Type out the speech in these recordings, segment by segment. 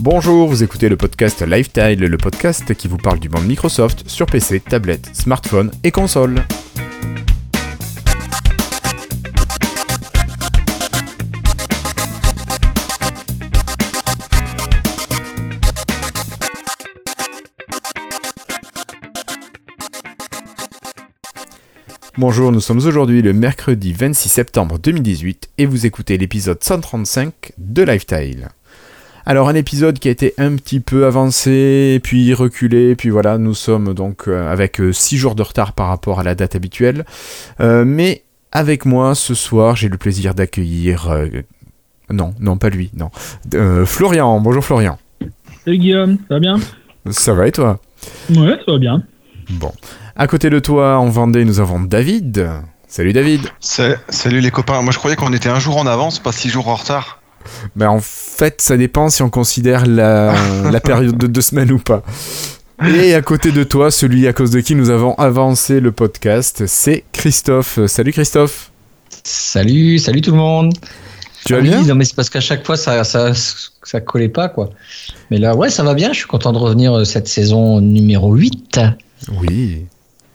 Bonjour, vous écoutez le podcast Lifetile, le podcast qui vous parle du monde Microsoft sur PC, tablette, smartphone et console. Bonjour, nous sommes aujourd'hui le mercredi 26 septembre 2018 et vous écoutez l'épisode 135 de Lifetile. Alors un épisode qui a été un petit peu avancé, puis reculé, puis voilà, nous sommes donc euh, avec 6 jours de retard par rapport à la date habituelle. Euh, mais avec moi ce soir, j'ai le plaisir d'accueillir... euh, non, non, pas lui, non. Euh, Florian, bonjour Florian. Salut Guillaume, ça va bien? Ça va et toi? Ouais, ça va bien. Bon. À côté de toi, en Vendée, nous avons David. Salut David. Sa- Salut les copains, moi je croyais qu'on était un jour en avance, pas six jours en retard. Ben en fait, ça dépend si on considère la, la période de deux semaines ou pas. Et à côté de toi, celui à cause de qui nous avons avancé le podcast, c'est Christophe. Salut Christophe. Salut, salut tout le monde. Tu vas oui, bien Non, mais c'est parce qu'à chaque fois, ça, ça, ça collait pas, quoi. Mais là, ouais, ça va bien. Je suis content de revenir euh, cette saison numéro 8. Oui.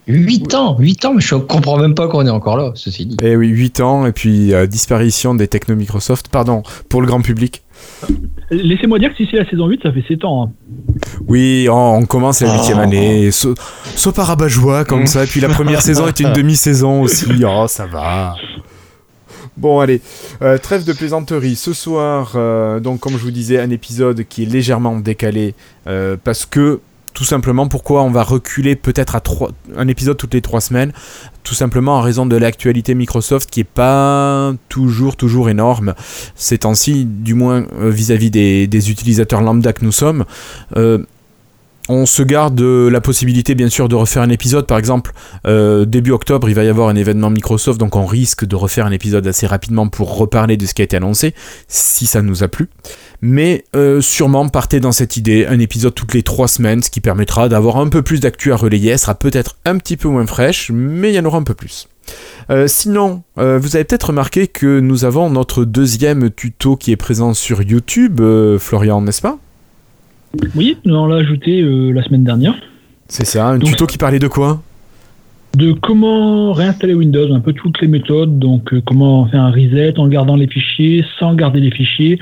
8 ans, 8 ans, mais je comprends même pas qu'on est encore là, ceci dit. Eh oui, 8 ans, et puis euh, disparition des techno Microsoft, pardon, pour le grand public. Laissez-moi dire que si c'est la saison 8, ça fait 7 ans. hein. Oui, on, on commence la huitième Oh. année, so- soit par rabat-joie comme ça, et puis la première saison est une demi-saison aussi, oh ça va. Bon allez, euh, trêve de plaisanterie. Ce soir, euh, donc comme je vous disais, un épisode qui est légèrement décalé euh, parce que tout simplement pourquoi on va reculer peut-être à trois, un épisode toutes les trois semaines, tout simplement en raison de l'actualité Microsoft qui est pas toujours énorme ces temps-ci, du moins euh, vis-à-vis des, utilisateurs lambda que nous sommes. Euh, on se garde la possibilité bien sûr de refaire un épisode par exemple euh, début octobre il va y avoir un événement Microsoft donc on risque de refaire un épisode assez rapidement pour reparler de ce qui a été annoncé si ça nous a plu mais euh, sûrement partez dans cette idée un épisode toutes les trois semaines ce qui permettra d'avoir un peu plus d'actu à relayer elle sera peut-être un petit peu moins fraîche mais il y en aura un peu plus. Euh, sinon, euh, vous avez peut-être remarqué que nous avons notre deuxième tuto qui est présent sur YouTube, Florian, n'est-ce pas? Oui, on l'a ajouté la semaine dernière. C'est ça, un Donc- tuto qui parlait de quoi? De comment réinstaller Windows, un peu toutes les méthodes. Donc, euh, comment faire un reset en gardant les fichiers, sans garder les fichiers,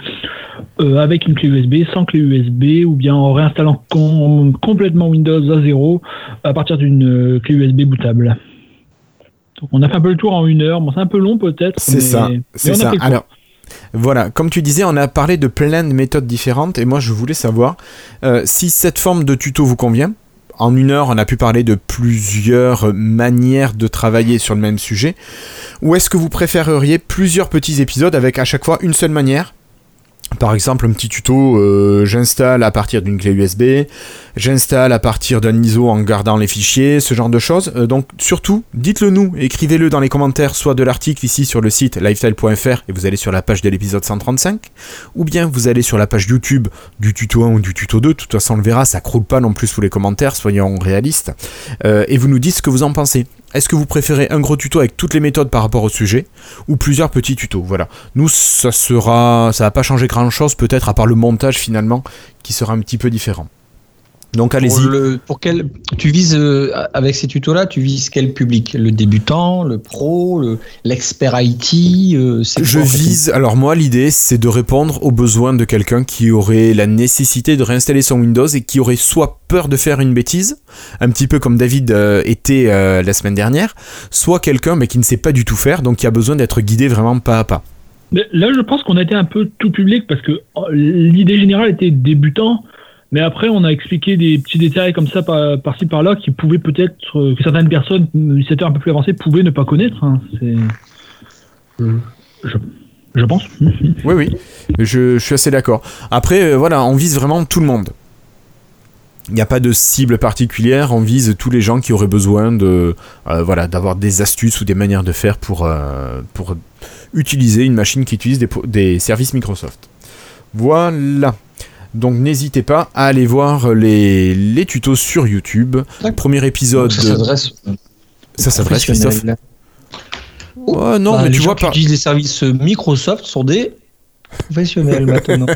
euh, avec une clé USB, sans clé USB, ou bien en réinstallant com- complètement Windows à zéro à partir d'une euh, clé USB bootable. Donc, on a fait un peu le tour en une heure. Bon, c'est un peu long peut-être. C'est ça, c'est ça. Alors, voilà, comme tu disais, on a parlé de plein de méthodes différentes et moi je voulais savoir si cette forme de tuto vous convient. En une heure, on a pu parler de plusieurs manières de travailler sur le même sujet. Ou est-ce que vous préféreriez plusieurs petits épisodes avec à chaque fois une seule manière? Par exemple, un petit tuto, euh, j'installe à partir d'une clé USB, j'installe à partir d'un ISO en gardant les fichiers, ce genre de choses. Euh, donc surtout, dites-le nous, écrivez-le dans les commentaires, soit de l'article ici sur le site lifestyle.fr et vous allez sur la page de l'épisode 135, ou bien vous allez sur la page YouTube du tuto 1 ou du tuto 2, de toute façon on le verra, ça croule pas non plus sous les commentaires, soyons réalistes, Euh, et vous nous dites ce que vous en pensez. Est-ce que vous préférez un gros tuto avec toutes les méthodes par rapport au sujet, ou plusieurs petits tutos? Voilà. Nous, ça sera, ça va pas changer grand-chose, peut-être à part le montage finalement, qui sera un petit peu différent. Donc allez-y. le- pour quel, tu vises, euh, avec ces tutos-là, tu vises quel public? Le débutant, le pro, le- l'expert IT euh, Je quoi, vise, alors moi l'idée c'est de répondre aux besoins de quelqu'un qui aurait la nécessité de réinstaller son Windows et qui aurait soit peur de faire une bêtise, un petit peu comme David euh, était euh, la semaine dernière, soit quelqu'un mais qui ne sait pas du tout faire, donc qui a besoin d'être guidé vraiment pas à pas. Mais Là, je pense qu'on a été un peu tout public parce que l'idée générale était débutant, mais après, on a expliqué des petits détails comme ça par- par-ci par-là qui pouvaient peut-être, euh, que certaines personnes, utilisateurs un peu plus avancés, pouvaient ne pas connaître. hein. C'est. Je, je pense. Oui, oui, je, je suis assez d'accord. Après, euh, voilà, on vise vraiment tout le monde. Il n'y a pas de cible particulière, on vise tous les gens qui auraient besoin de, euh, voilà, d'avoir des astuces ou des manières de faire pour, euh, pour utiliser une machine qui utilise des, des services Microsoft. Voilà. Donc n'hésitez pas à aller voir les, les tutos sur YouTube. Premier épisode. Donc, ça s'adresse Ça s'adresse, Christophe professionnel. Ouais, non, Bah, mais les tu gens vois qui pas. utilisent les services Microsoft sont des professionnels maintenant.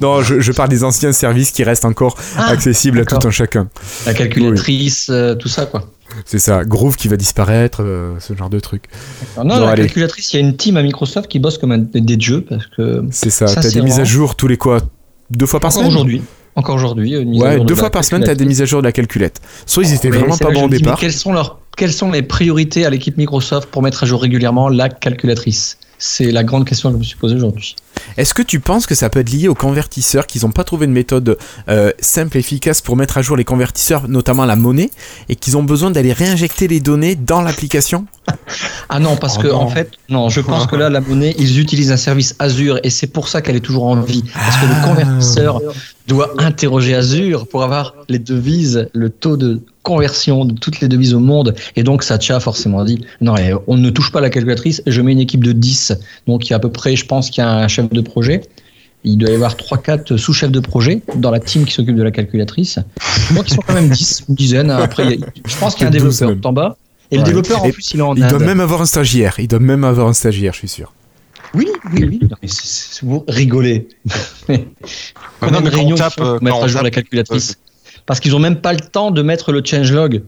non, je, je parle des anciens services qui restent encore Ah, accessibles à tout un chacun. La calculatrice, euh, tout ça, quoi. C'est ça, Groove qui va disparaître, euh, ce genre de truc. Non, Bon, la allez. calculatrice, il y a une team à Microsoft qui bosse comme un des jeux parce que C'est ça, Ça, t'as c'est des mises à jour tous les quoi Deux fois par encore semaine aujourd'hui, encore aujourd'hui, une mise à Ouais, jour de deux fois par semaine, t'as des calculatrice. mises à jour de la calculette. Soit ils étaient vraiment pas bons au départ. Quelles sont, leurs, quelles sont les priorités à l'équipe Microsoft pour mettre à jour régulièrement la calculatrice? C'est la grande question que je me suis posée aujourd'hui. Est-ce que tu penses que ça peut être lié aux convertisseurs, qu'ils n'ont pas trouvé une méthode euh, simple et efficace pour mettre à jour les convertisseurs, notamment la monnaie, et qu'ils ont besoin d'aller réinjecter les données dans l'application? Ah non, parce Oh que non. en fait, non, je pense que là, la monnaie, ils utilisent un service Azure et c'est pour ça qu'elle est toujours en vie. Parce que Ah. le convertisseur doit interroger Azure pour avoir les devises, le taux de conversion de toutes les devises au monde. Et donc, Satya a forcément dit, non, on ne touche pas la calculatrice, je mets une équipe de 10. Donc, il y a à peu près, je pense qu'il y a un chef de projet. Il doit y avoir 3-4 sous-chefs de projet dans la team qui s'occupe de la calculatrice. Donc, ils sont quand même 10, une dizaine. Après, je pense qu'il y a un Peut-être 12 développeur tout en bas. Et le développeur, en Et plus, il est en Il doit même avoir un stagiaire. Il doit même avoir un stagiaire, je suis sûr. Oui, oui, oui. Non, mais Vous rigolez. Non, mais quand on tape, font euh, pour mettre à jour la calculatrice Parce qu'ils ont même pas le temps de mettre le changelog.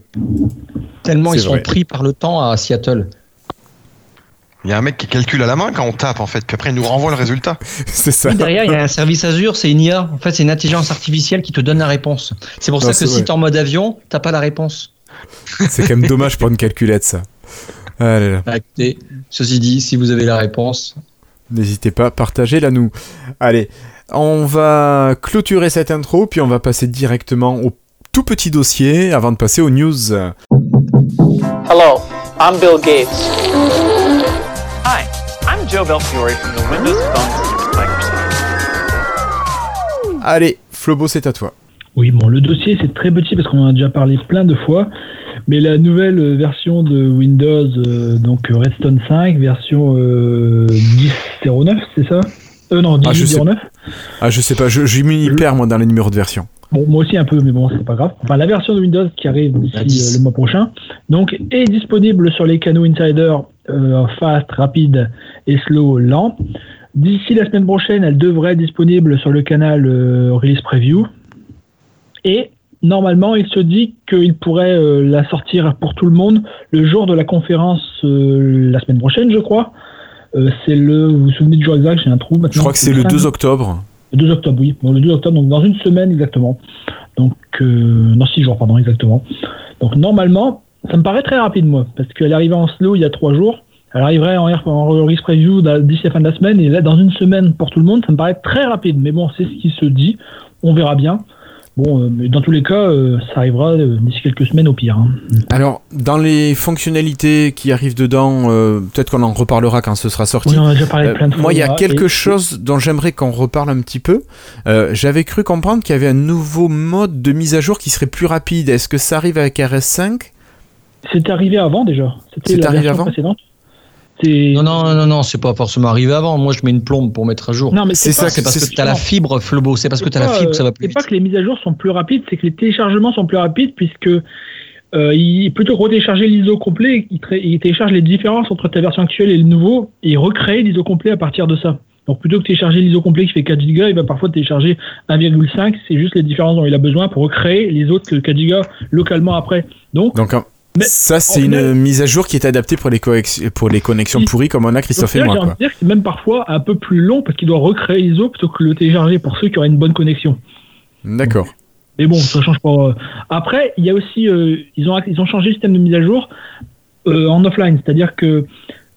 Tellement ils sont pris par le temps à Seattle. Il y a un mec qui calcule à la main quand on tape en fait, puis après il nous renvoie le résultat. c'est ça. Oui, derrière, il y a un service Azure, c'est une IA. En fait, c'est une intelligence artificielle qui te donne la réponse. C'est pour Non, ça que si vrai. tu es en mode avion, t'as pas la réponse. C'est quand même dommage pour une calculette, ça. Ah là là. Bah, ceci dit, si vous avez la réponse, N'hésitez pas, partagez-la nous. Allez, on va clôturer cette intro, puis on va passer directement au tout petit dossier avant de passer aux news. Hello, I'm Bill Gates. Hi, I'm Joe Belfiore from the Windows Phone team at Microsoft. Allez, Flobo, c'est à toi. Oui, bon, le dossier c'est très petit parce qu'on en a déjà parlé plein de fois, mais la nouvelle version de Windows, euh, donc Redstone 5, version euh, 10.09, c'est ça? Euh, non, Ah, je sais. 18.09. Ah, je sais pas, je, je m'y perds moi dans les numéros de version. Bon, moi aussi un peu, mais bon, c'est pas grave. Enfin, la version de Windows qui arrive d'ici 10. euh, le mois prochain, donc, est disponible sur les canaux Insider euh, fast, rapide et slow, lent. D'ici la semaine prochaine, elle devrait être disponible sur le canal euh, Release Preview. Et normalement, il se dit qu'il pourrait euh, la sortir pour tout le monde le jour de la conférence euh, la semaine prochaine, je crois. Euh, c'est le, vous vous souvenez du jour exact? J'ai un trou maintenant. Je crois que c'est le 5 2 octobre. le 2 octobre, oui. Bon, le 2 octobre, donc dans une semaine exactement. Donc, dans 6 jours, pardon, exactement. Donc, normalement, ça me paraît très rapide, moi, parce qu'elle est arrivée en slow il y a 3 jours. Elle arriverait en, en release preview d'ici la fin de la semaine, et là, dans une semaine pour tout le monde, ça me paraît très rapide. Mais bon, c'est ce qui se dit. On verra bien. Bon, euh, mais dans tous les cas, euh, ça arrivera euh, d'ici quelques semaines au pire. hein. Alors, dans les fonctionnalités qui arrivent dedans, euh, peut-être qu'on en reparlera quand ce sera sorti. Oui, on a déjà parlé plein de fois. moi, il y a quelque et- chose dont j'aimerais qu'on reparle un petit peu. Euh, J'avais cru comprendre qu'il y avait un nouveau mode de mise à jour qui serait plus rapide. Est-ce que ça arrive avec RS5 C'est arrivé avant déjà. C'était la arrivé version avant? précédente. C'est- non, non, non, non, c'est pas forcément arrivé avant. Moi, je mets une plombe pour mettre à jour. Non, mais C'est ça, c'est parce que tu as la fibre, Flobo. C'est parce que tu as la fibre, ça va euh, plus C'est pas que les mises à jour sont plus rapides, c'est que les téléchargements sont plus rapides puisque euh, il, plutôt que retélécharger l'ISO complet, il, télécharge les différences entre ta version actuelle et le nouveau et il recrée l'ISO complet à partir de ça. Donc plutôt que télécharger l'ISO complet qui fait 4 Go, il va parfois télécharger 1,5, c'est juste les différences dont il a besoin pour recréer les autres 4 Go localement après. Donc Donc, Mais ça, c'est une final- mise à jour qui est adaptée pour les, coex- pour les connexions pourries comme on a Christophe et moi. j'ai envie Quoi. de dire que c'est même parfois un peu plus long parce qu'il doit recréer l'ISO plutôt que le télécharger pour ceux qui auraient une bonne connexion. D'accord. Mais bon, ça change pas. euh. Après, il y a aussi, euh, ils, ont, ils ont changé le système de mise à jour euh, en offline. C'est-à-dire que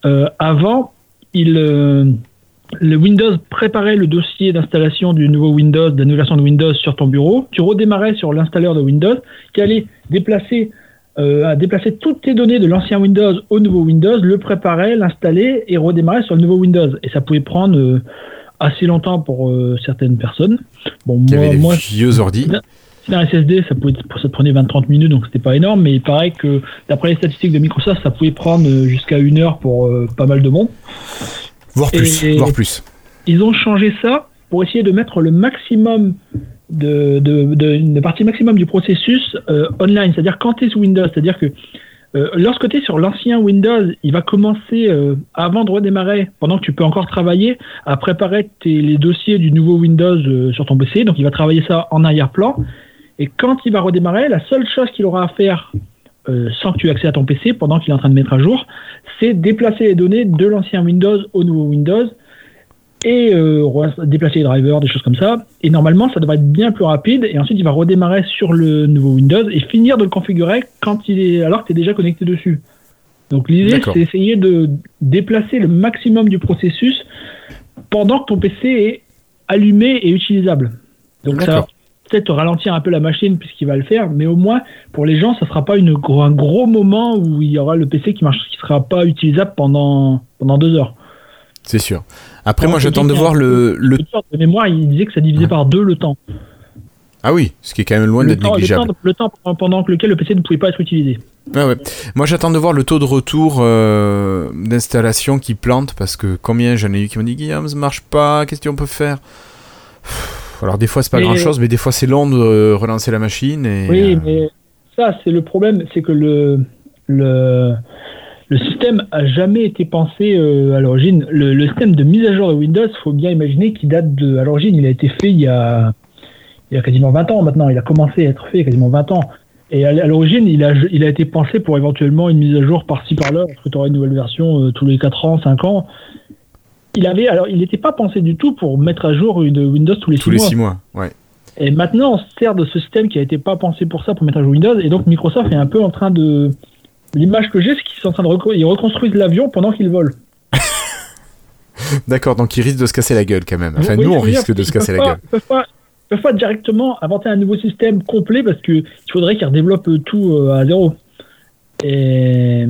euh, avant, il, le Windows préparait le dossier d'installation du nouveau Windows, de la nouvelle version de Windows sur ton bureau. Tu redémarrais sur l'installeur de Windows qui allait déplacer, euh, à déplacer toutes tes données de l'ancien Windows au nouveau Windows, le préparer, l'installer et redémarrer sur le nouveau Windows. Et ça pouvait prendre euh, assez longtemps pour euh, certaines personnes. Bon, Il y moi, avait des moi vieux ordi. c'est un SSD, ça, pouvait, ça prenait 20-30 minutes, donc c'était pas énorme, mais il paraît que d'après les statistiques de Microsoft, ça pouvait prendre euh, jusqu'à une heure pour pas mal de monde. Voire plus. Voire plus. Ils ont changé ça pour essayer de mettre le maximum de, de, de, une partie maximum du processus euh, online, c'est-à-dire quand tu es sous Windows, c'est-à-dire que Euh, lorsque tu es sur l'ancien Windows, il va commencer, euh, avant de redémarrer, pendant que tu peux encore travailler, à préparer tes- les dossiers du nouveau Windows euh, sur ton PC. Donc il va travailler ça en arrière-plan. Et quand il va redémarrer, la seule chose qu'il aura à faire, euh, sans que tu aies accès à ton PC, pendant qu'il est en train de mettre à jour, c'est déplacer les données de l'ancien Windows au nouveau Windows et euh, déplacer les drivers, des choses comme ça. Et normalement, ça devrait être bien plus rapide. Et ensuite, il va redémarrer sur le nouveau Windows et finir de le configurer quand il est, alors que tu es déjà connecté dessus. Donc l'idée, c'est essayer de déplacer le maximum du processus pendant que ton PC est allumé et utilisable. Donc ça va peut-être ralentir un peu la machine puisqu'il va le faire, mais au moins pour les gens, ça sera pas une, un gros moment où il y aura le PC qui marche, qui sera pas utilisable pendant pendant deux heures. C'est sûr. Après, Alors moi, j'attends de voir le, le. De mémoire, il disait que ça divisait par deux le temps. Ah oui, ce qui est quand même loin d'être temps, le, négligeable. temps, le temps pendant lequel le PC ne pouvait pas être utilisé. Ouais. Moi, j'attends de voir le taux de retour euh, d'installation qui plante parce que combien j'en ai eu qui m'ont dit Guillaume, ça marche pas, qu'est-ce qu'on peut faire? Alors, des fois, c'est pas grand chose, mais des fois, c'est long de relancer la machine. Et, Oui, euh, mais ça, c'est le problème, c'est que le, le, le système a jamais été pensé euh, à l'origine. Le, le système de mise à jour de Windows, faut bien imaginer qu'il date de. À l'origine, il a été fait il y a, il y a quasiment 20 ans maintenant. Il a commencé à être fait il y a quasiment 20 ans. Et à, à l'origine, il a, il a été pensé pour éventuellement une mise à jour par-ci par-là, parce que tu auras une nouvelle version euh, tous les 4 ans, 5 ans. Il avait, alors, il n'était pas pensé du tout pour mettre à jour une Windows tous les tous 6 les mois. six mois. Ouais. Et maintenant, on se sert de ce système qui a été pas pensé pour ça, pour mettre à jour Windows. Et donc, Microsoft est un peu en train de. L'image que j'ai, c'est qu'ils sont en train de recon- ils reconstruisent l'avion pendant qu'ils volent. D'accord, donc il risque de se casser la gueule quand même. Enfin, Vous nous, on risque de se Ils casser la gueule. Ils peuvent pas, ils peuvent pas directement inventer un nouveau système complet parce que il faudrait qu'ils redéveloppent tout euh, à zéro. Et,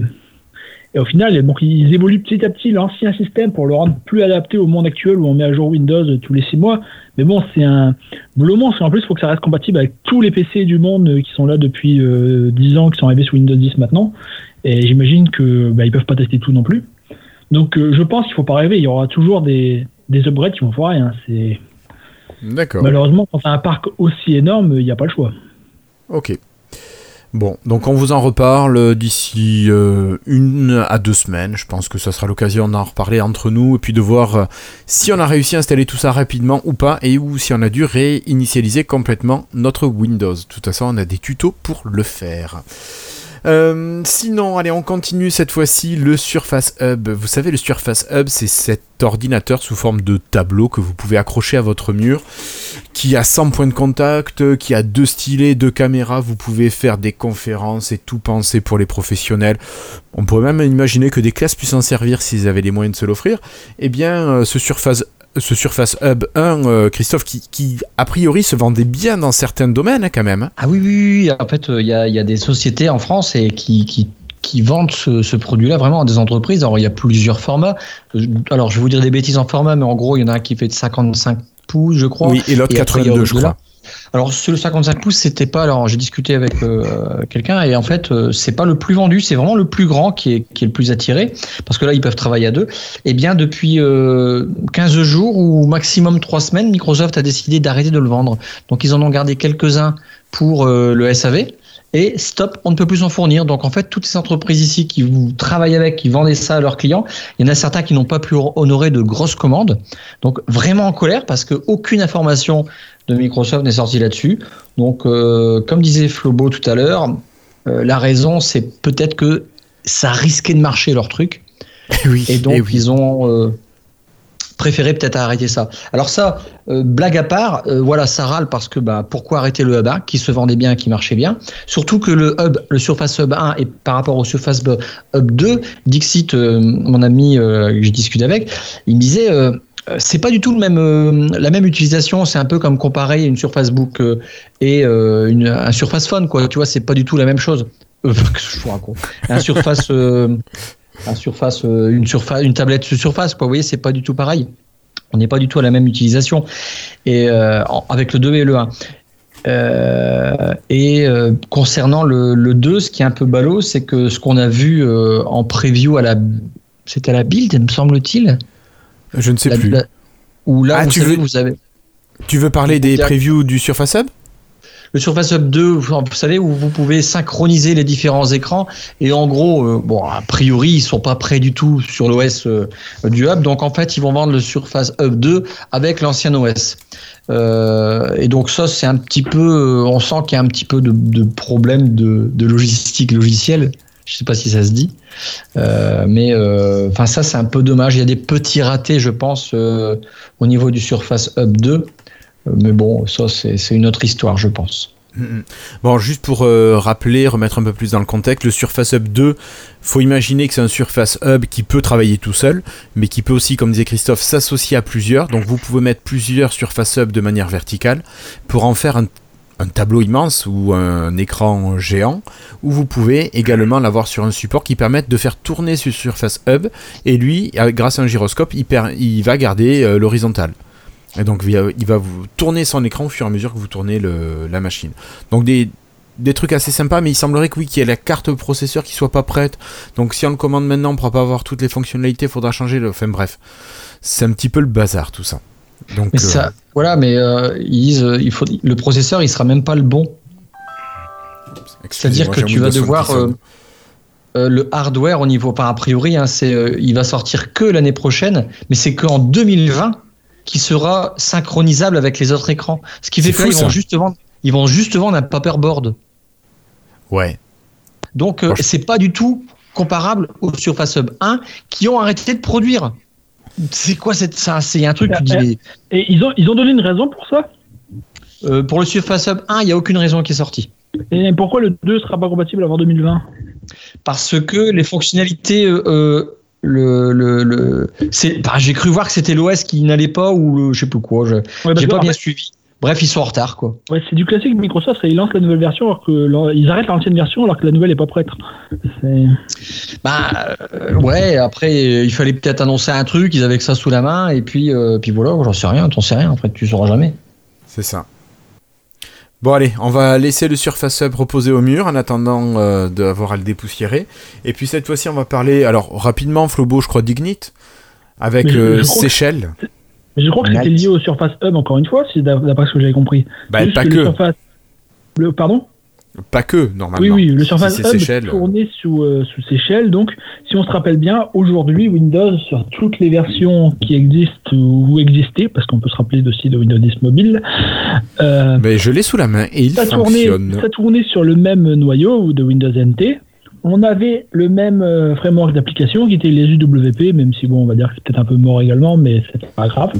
et au final, donc, ils évoluent petit à petit l'ancien système pour le rendre plus adapté au monde actuel où on met à jour Windows tous les six mois. Mais bon, c'est un boulot monstre. En plus, il faut que ça reste compatible avec tous les PC du monde euh, qui sont là depuis euh, 10 ans, qui sont arrivés sur Windows 10 maintenant. Et j'imagine que bah, ils peuvent pas tester tout non plus. Donc, euh, je pense qu'il faut pas rêver. Il y aura toujours des, des upgrades qui vont foirer. Hein. C'est D'accord. malheureusement quand t'as un parc aussi énorme, il n'y a pas le choix. Ok. Bon, donc on vous en reparle d'ici euh, une à deux semaines. Je pense que ça sera l'occasion d'en reparler entre nous et puis de voir euh, si on a réussi à installer tout ça rapidement ou pas et ou si on a dû réinitialiser complètement notre Windows. De toute façon, on a des tutos pour le faire. Euh, sinon, allez, on continue cette fois-ci le Surface Hub. Vous savez, le Surface Hub, c'est cet ordinateur sous forme de tableau que vous pouvez accrocher à votre mur, qui a 100 points de contact, qui a deux stylets, deux caméras. Vous pouvez faire des conférences et tout penser pour les professionnels. On pourrait même imaginer que des classes puissent en servir s'ils avaient les moyens de se l'offrir. Eh bien, euh, ce Surface ce Surface Hub 1, euh, Christophe, qui, qui, a priori se vendait bien dans certains domaines hein, quand même. hein. Ah oui, oui, oui. En fait, il y, a, y a des sociétés en France et qui, qui, qui vendent ce, ce produit-là vraiment à des entreprises. Alors, il y a plusieurs formats. Euh, Alors, je vais vous dire des bêtises en format, mais en gros, il y en a un qui fait de 55 pouces, je crois. Oui, et l'autre Et après, il y a 82, je crois. Alors, sur le 55 pouces, c'était pas. Alors, j'ai discuté avec euh, quelqu'un et en fait, euh, c'est pas le plus vendu, c'est vraiment le plus grand qui est, le plus attiré parce que là, ils peuvent travailler à deux. Et bien, depuis euh, 15 jours ou maximum 3 semaines, Microsoft a décidé d'arrêter de le vendre. Donc, ils en ont gardé quelques-uns pour euh, le SAV. Et stop, on ne peut plus en fournir. Donc en fait, toutes ces entreprises ici qui vous travaillent avec, qui vendaient ça à leurs clients, il y en a certains qui n'ont pas pu honorer de grosses commandes. Donc vraiment en colère parce que aucune information de Microsoft n'est sortie là-dessus. Donc euh, comme disait Flobo tout à l'heure, euh, la raison c'est peut-être que ça risquait de marcher leur truc. oui, Et donc eh oui. ils ont euh, préféré peut-être arrêter ça. Alors ça, blague à part, voilà, ça râle parce que bah, pourquoi arrêter le Hub 1 qui se vendait bien, qui marchait bien? Surtout que le Hub, le Surface Hub 1 et par rapport au Surface Hub 2, Dixit, mon ami que j'ai discuté avec, il me disait. Euh, c'est pas du tout euh, la même utilisation. C'est un peu comme comparer une Surface Book euh, et une, un Surface Phone, quoi. Tu vois, c'est pas du tout la même chose. Un Surface, un Surface, une surface, une tablette Surface, quoi. Vous voyez, c'est pas du tout pareil. On n'est pas du tout à la même utilisation. Et avec le 2 et le 1. Euh, et concernant le, le 2, ce qui est un peu ballot, c'est que ce qu'on a vu en preview à la, c'était à la build, me semble-t-il. Je ne sais La- plus. la- Où là, Ah, vous tu savez, veux- vous avez. Tu veux parler des previews du Surface Hub? Le Surface Hub 2, vous savez, où vous pouvez synchroniser les différents écrans. Et en gros, euh, bon, a priori, ils sont pas prêts du tout sur l'OS euh, du Hub. Donc en fait, ils vont vendre le Surface Hub 2 avec l'ancien OS. Euh, et donc ça, c'est un petit peu, on sent qu'il y a un petit peu de, de problème de, de logistique logicielle. Je sais pas si ça se dit, Euh, mais euh, enfin ça, c'est un peu dommage. Il y a des petits ratés, je pense, euh, au niveau du Surface Hub 2. Euh, Mais bon, ça, c'est une autre histoire, je pense. Mhm. Bon, juste pour rappeler, remettre un peu plus dans le contexte, le Surface Hub 2, faut imaginer que c'est un Surface Hub qui peut travailler tout seul, mais qui peut aussi, comme disait Christophe, s'associer à plusieurs. Donc vous pouvez mettre plusieurs Surface Hub de manière verticale pour en faire un, un tableau immense ou un écran géant, où vous pouvez également l'avoir sur un support qui permette de faire tourner ce Surface Hub, et lui, avec- grâce à un gyroscope, il, va garder euh, l'horizontale. Et donc il va- vous tourner son écran au fur et à mesure que vous tournez la machine. Donc des, trucs assez sympas, mais il semblerait que oui, qu'il y ait la carte processeur qui soit pas prête. Donc si on le commande maintenant, on pourra pas avoir toutes les fonctionnalités, faudra changer le. Enfin bref, c'est un petit peu le bazar tout ça. Donc Mais euh, ça, voilà, mais euh, ils disent, euh, il faut, le processeur, il sera même pas le bon. C'est-à-dire que tu vas devoir euh, le hardware au niveau par a priori, hein, c'est, euh, il va sortir que l'année prochaine, mais c'est qu'en 2020 qui sera synchronisable avec les autres écrans. Ce qui fait que là, ils vont juste vendre, ils vont juste vendre un paperboard. Ouais. Donc, euh, c'est pas du tout comparable au Surface Hub 1 qui ont arrêté de produire. C'est quoi cette, ça C'est un truc, tu dis, mais, Et ils ont, ils ont donné une raison pour ça? Euh, pour le Surface Hub 1, il n'y a aucune raison qui est sortie. Et pourquoi le 2 sera pas compatible avant 2020 parce que les fonctionnalités euh, euh, le, le, le c'est enfin, j'ai cru voir que c'était l'OS qui n'allait pas ou le, je sais plus quoi je Ouais, j'ai pas en bien fait, suivi bref ils sont en retard quoi ouais, C'est du classique Microsoft, ils lancent la nouvelle version alors que ils arrêtent l'ancienne version alors que la nouvelle est pas prête. Bah euh, ouais après il fallait peut-être annoncer un truc ils avaient que ça sous la main et puis euh, puis voilà j'en sais rien t'en sais rien après tu sauras jamais C'est ça. Bon allez, on va laisser le Surface Hub reposer au mur en attendant euh, d'avoir à le dépoussiérer. Et puis cette fois-ci, on va parler, alors rapidement, Flobo, je crois, d'Ignite, avec euh, que- Seychelles. Mais je crois que c'était lié au Surface Hub encore une fois, si d'a- d'après ce que j'avais compris. Bah, pas que, Surface- le, pardon pas que, normalement. Oui, oui, le Surface Si c'est Hub Seychelles, tourné sous, euh, sous Seychelles. Donc, si on se rappelle bien, aujourd'hui, Windows, sur toutes les versions qui existent ou existaient, parce qu'on peut se rappeler aussi de Windows 10 Mobile, euh, Mais je l'ai sous la main et il ça, tournait, fonctionne. ça tournait sur le même noyau de Windows NT. On avait le même euh, framework d'application qui était les UWP, même si bon, on va dire que c'est peut-être un peu mort également, mais c'est pas grave.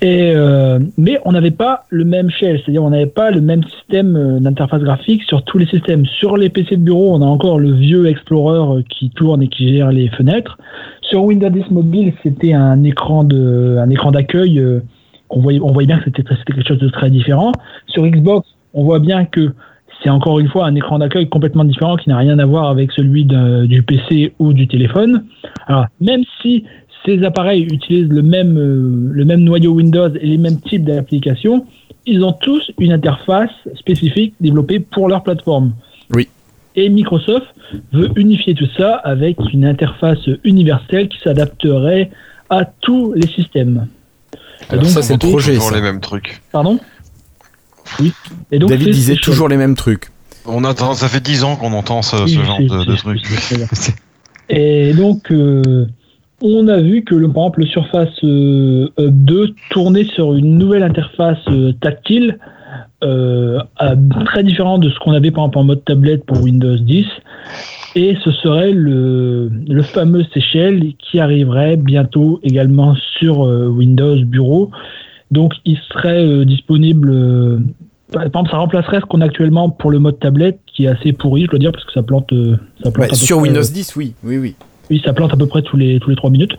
Et euh, mais on n'avait pas le même shell, c'est-à-dire on n'avait pas le même système euh, d'interface graphique sur tous les systèmes. Sur les PC de bureau, on a encore le vieux Explorer qui tourne et qui gère les fenêtres. Sur Windows 10 mobile, c'était un écran de, écran d'accueil. voyait, on voyait bien que c'était quelque chose de très différent. Sur Xbox, on voit bien que c'est encore une fois un écran d'accueil complètement différent qui n'a rien à voir avec celui de- du PC ou du téléphone. Alors, même si ces appareils utilisent le même, euh, le même noyau Windows et les mêmes types d'applications, ils ont tous une interface spécifique développée pour leur plateforme. Oui. Et Microsoft veut unifier tout ça avec une interface universelle qui s'adapterait à tous les systèmes. Et Alors donc, ça, c'est le projet, Toujours ça. les mêmes trucs. Pardon? Oui. Et donc, David disait toujours les mêmes trucs. On attend, ça fait 10 ans qu'on entend ce, Oui, ce je genre de, de trucs. Et donc, euh, on a vu que le, par exemple, le Surface euh, Hub 2 tournait sur une nouvelle interface euh, tactile, euh, à- très différent de ce qu'on avait par exemple en mode tablette pour Windows 10. Et ce serait le, le fameux Seychelles qui arriverait bientôt également sur euh, Windows Bureau. Donc, il serait euh, disponible. euh, par exemple, ça remplacerait ce qu'on a actuellement pour le mode tablette, qui est assez pourri, je dois dire, parce que ça plante. euh, ça plante Ouais, à peu sur Windows euh, 10, oui, oui, oui. oui, ça plante à peu près tous les tous les trois minutes.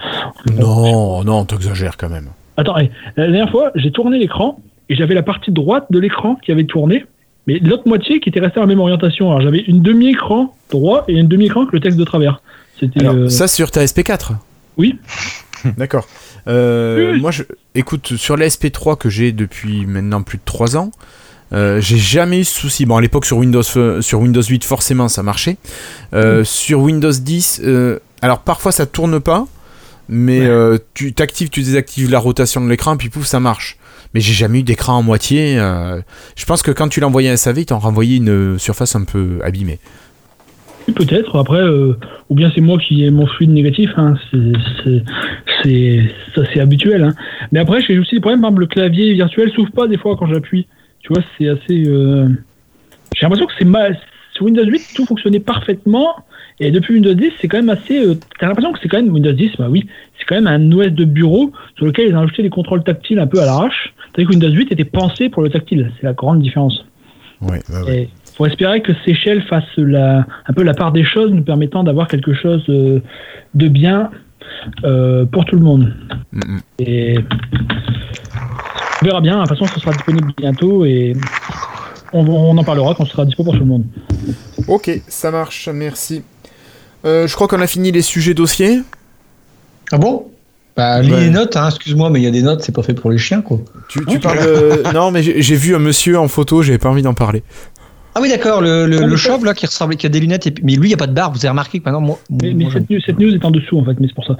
Non, non, t'exagères quand même. Attends, la dernière fois, j'ai tourné l'écran et j'avais la partie droite de l'écran qui avait tourné, mais l'autre moitié qui était restée à la même orientation. Alors j'avais une demi-écran droit et une demi-écran avec le texte de travers. C'était euh, ça sur ta SP4 Oui. D'accord. Euh, Oui. Moi, je, écoute, sur la SP3 que j'ai depuis maintenant plus de 3 ans, euh, j'ai jamais eu ce souci. Bon, à l'époque, sur Windows, euh, sur Windows 8, forcément, ça marchait. Euh, Sur Windows 10, euh, alors parfois ça tourne pas, mais Ouais. euh, tu t'actives, tu désactives la rotation de l'écran, puis pouf, ça marche. Mais j'ai jamais eu d'écran en moitié. euh, Je pense que quand tu l'as envoyé à SAV, ils t'ont renvoyé une surface un peu abîmée. Peut-être, après, euh, ou bien c'est moi qui ai mon fluide négatif, hein, c'est- ça c'est habituel. Hein. Mais après, j'ai aussi des problèmes, par exemple, le clavier virtuel s'ouvre pas des fois quand j'appuie. Tu vois, c'est assez. euh, J'ai l'impression que c'est mal. Sur Windows 8, tout fonctionnait parfaitement, et depuis Windows 10, c'est quand même assez. euh, T'as l'impression que c'est quand même Windows 10, bah oui, c'est quand même un OS de bureau sur lequel ils ont ajouté des contrôles tactiles un peu à l'arrache. Tandis que Windows 8 était pensé pour le tactile, c'est la grande différence. Ouais, ouais, ouais. Faut espérer que Seychelles fasse la, un peu la part des choses, nous permettant d'avoir quelque chose euh, de bien euh, pour tout le monde. Mm, mm. Et on verra bien. De toute façon, ce sera disponible bientôt et on, on en parlera quand ce sera dispo pour tout le monde. Ok, ça marche, merci. Euh, je crois qu'on a fini les sujets dossiers. Ah bon? Bah, lis Ouais. les notes, hein, excuse-moi, mais il y a des notes, c'est pas fait pour les chiens, quoi. Tu, tu parles de... Non, mais j'ai j'ai vu un monsieur en photo, j'avais pas envie d'en parler. Ah oui, d'accord, le, le, chauve, là, qui ressemble, qui a des lunettes, et mais lui, il n'y a pas de barbe, vous avez remarqué que maintenant, moi. Mais, moi, mais je- cette, news, cette news est en dessous en fait, mais c'est pour ça.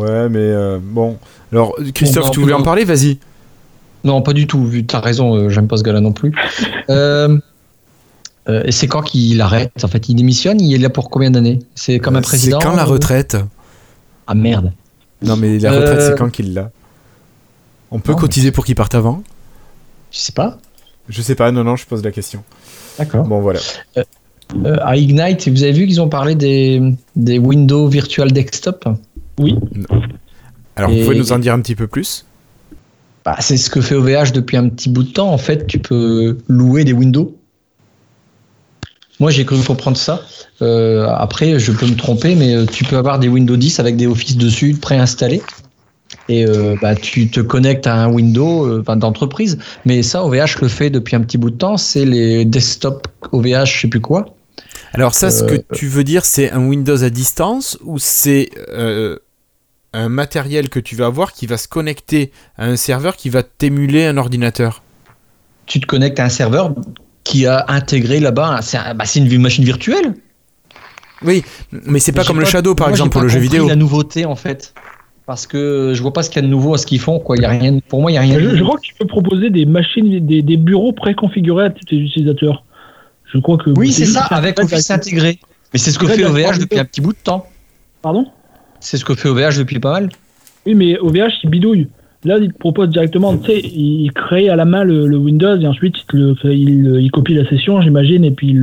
Ouais, mais euh, bon. Alors, Christophe, Bon, bah, tu voulais en parler Vas-y. Non, pas du tout, vu, t'as raison, euh, j'aime pas ce gars-là non plus. Euh, et c'est quand qu'il arrête En fait, il démissionne, il est là pour combien d'années? C'est comme un président C'est quand la ou- retraite? Ah merde. Non, mais la retraite, Euh, c'est quand qu'il l'a On peut Non, cotiser pour qu'il parte avant? Je sais pas. Je sais pas, non, non, je pose la question. D'accord. Bon, voilà. Euh, à Ignite, vous avez vu qu'ils ont parlé des, des Windows Virtual Desktop Oui. Alors, Et- vous pouvez nous en dire un petit peu plus? Bah, C'est ce que fait OVH depuis un petit bout de temps. En fait, tu peux louer des Windows. Moi, j'ai cru comprendre ça. Euh, après, je peux me tromper, mais euh, tu peux avoir des Windows 10 avec des Office dessus préinstallés. Et euh, bah, tu te connectes à un Windows euh, d'entreprise. Mais ça, OVH le fait depuis un petit bout de temps. C'est les desktop OVH, je sais plus quoi. Alors, ça, ce Euh, que tu veux dire, c'est un Windows à distance ou c'est euh, un matériel que tu vas avoir qui va se connecter à un serveur qui va t'émuler un ordinateur? Tu te connectes à un serveur qui a intégré là-bas. un- C'est un- bah, c'est une machine virtuelle. Oui, mais c'est pas comme le Shadow, par moi, exemple, pour le jeu vidéo. la nouveauté, en fait. Parce que je vois pas ce qu'il y a de nouveau à ce qu'ils font. Quoi. Il y a rien, pour moi, il y a rien. Je, de- je crois que tu peux proposer des machines, des, des bureaux préconfigurés à tous tes utilisateurs. Je crois que. Oui, c'est ça, avec Office intégré. Mais c'est ce que fait OVH depuis un petit bout de temps. Pardon? C'est ce que fait OVH depuis pas mal. Oui, mais OVH, il bidouille. Là, il te propose directement, tu sais, il crée à la main le, le Windows et ensuite il, te le fait- il, il copie la session, j'imagine, et puis il,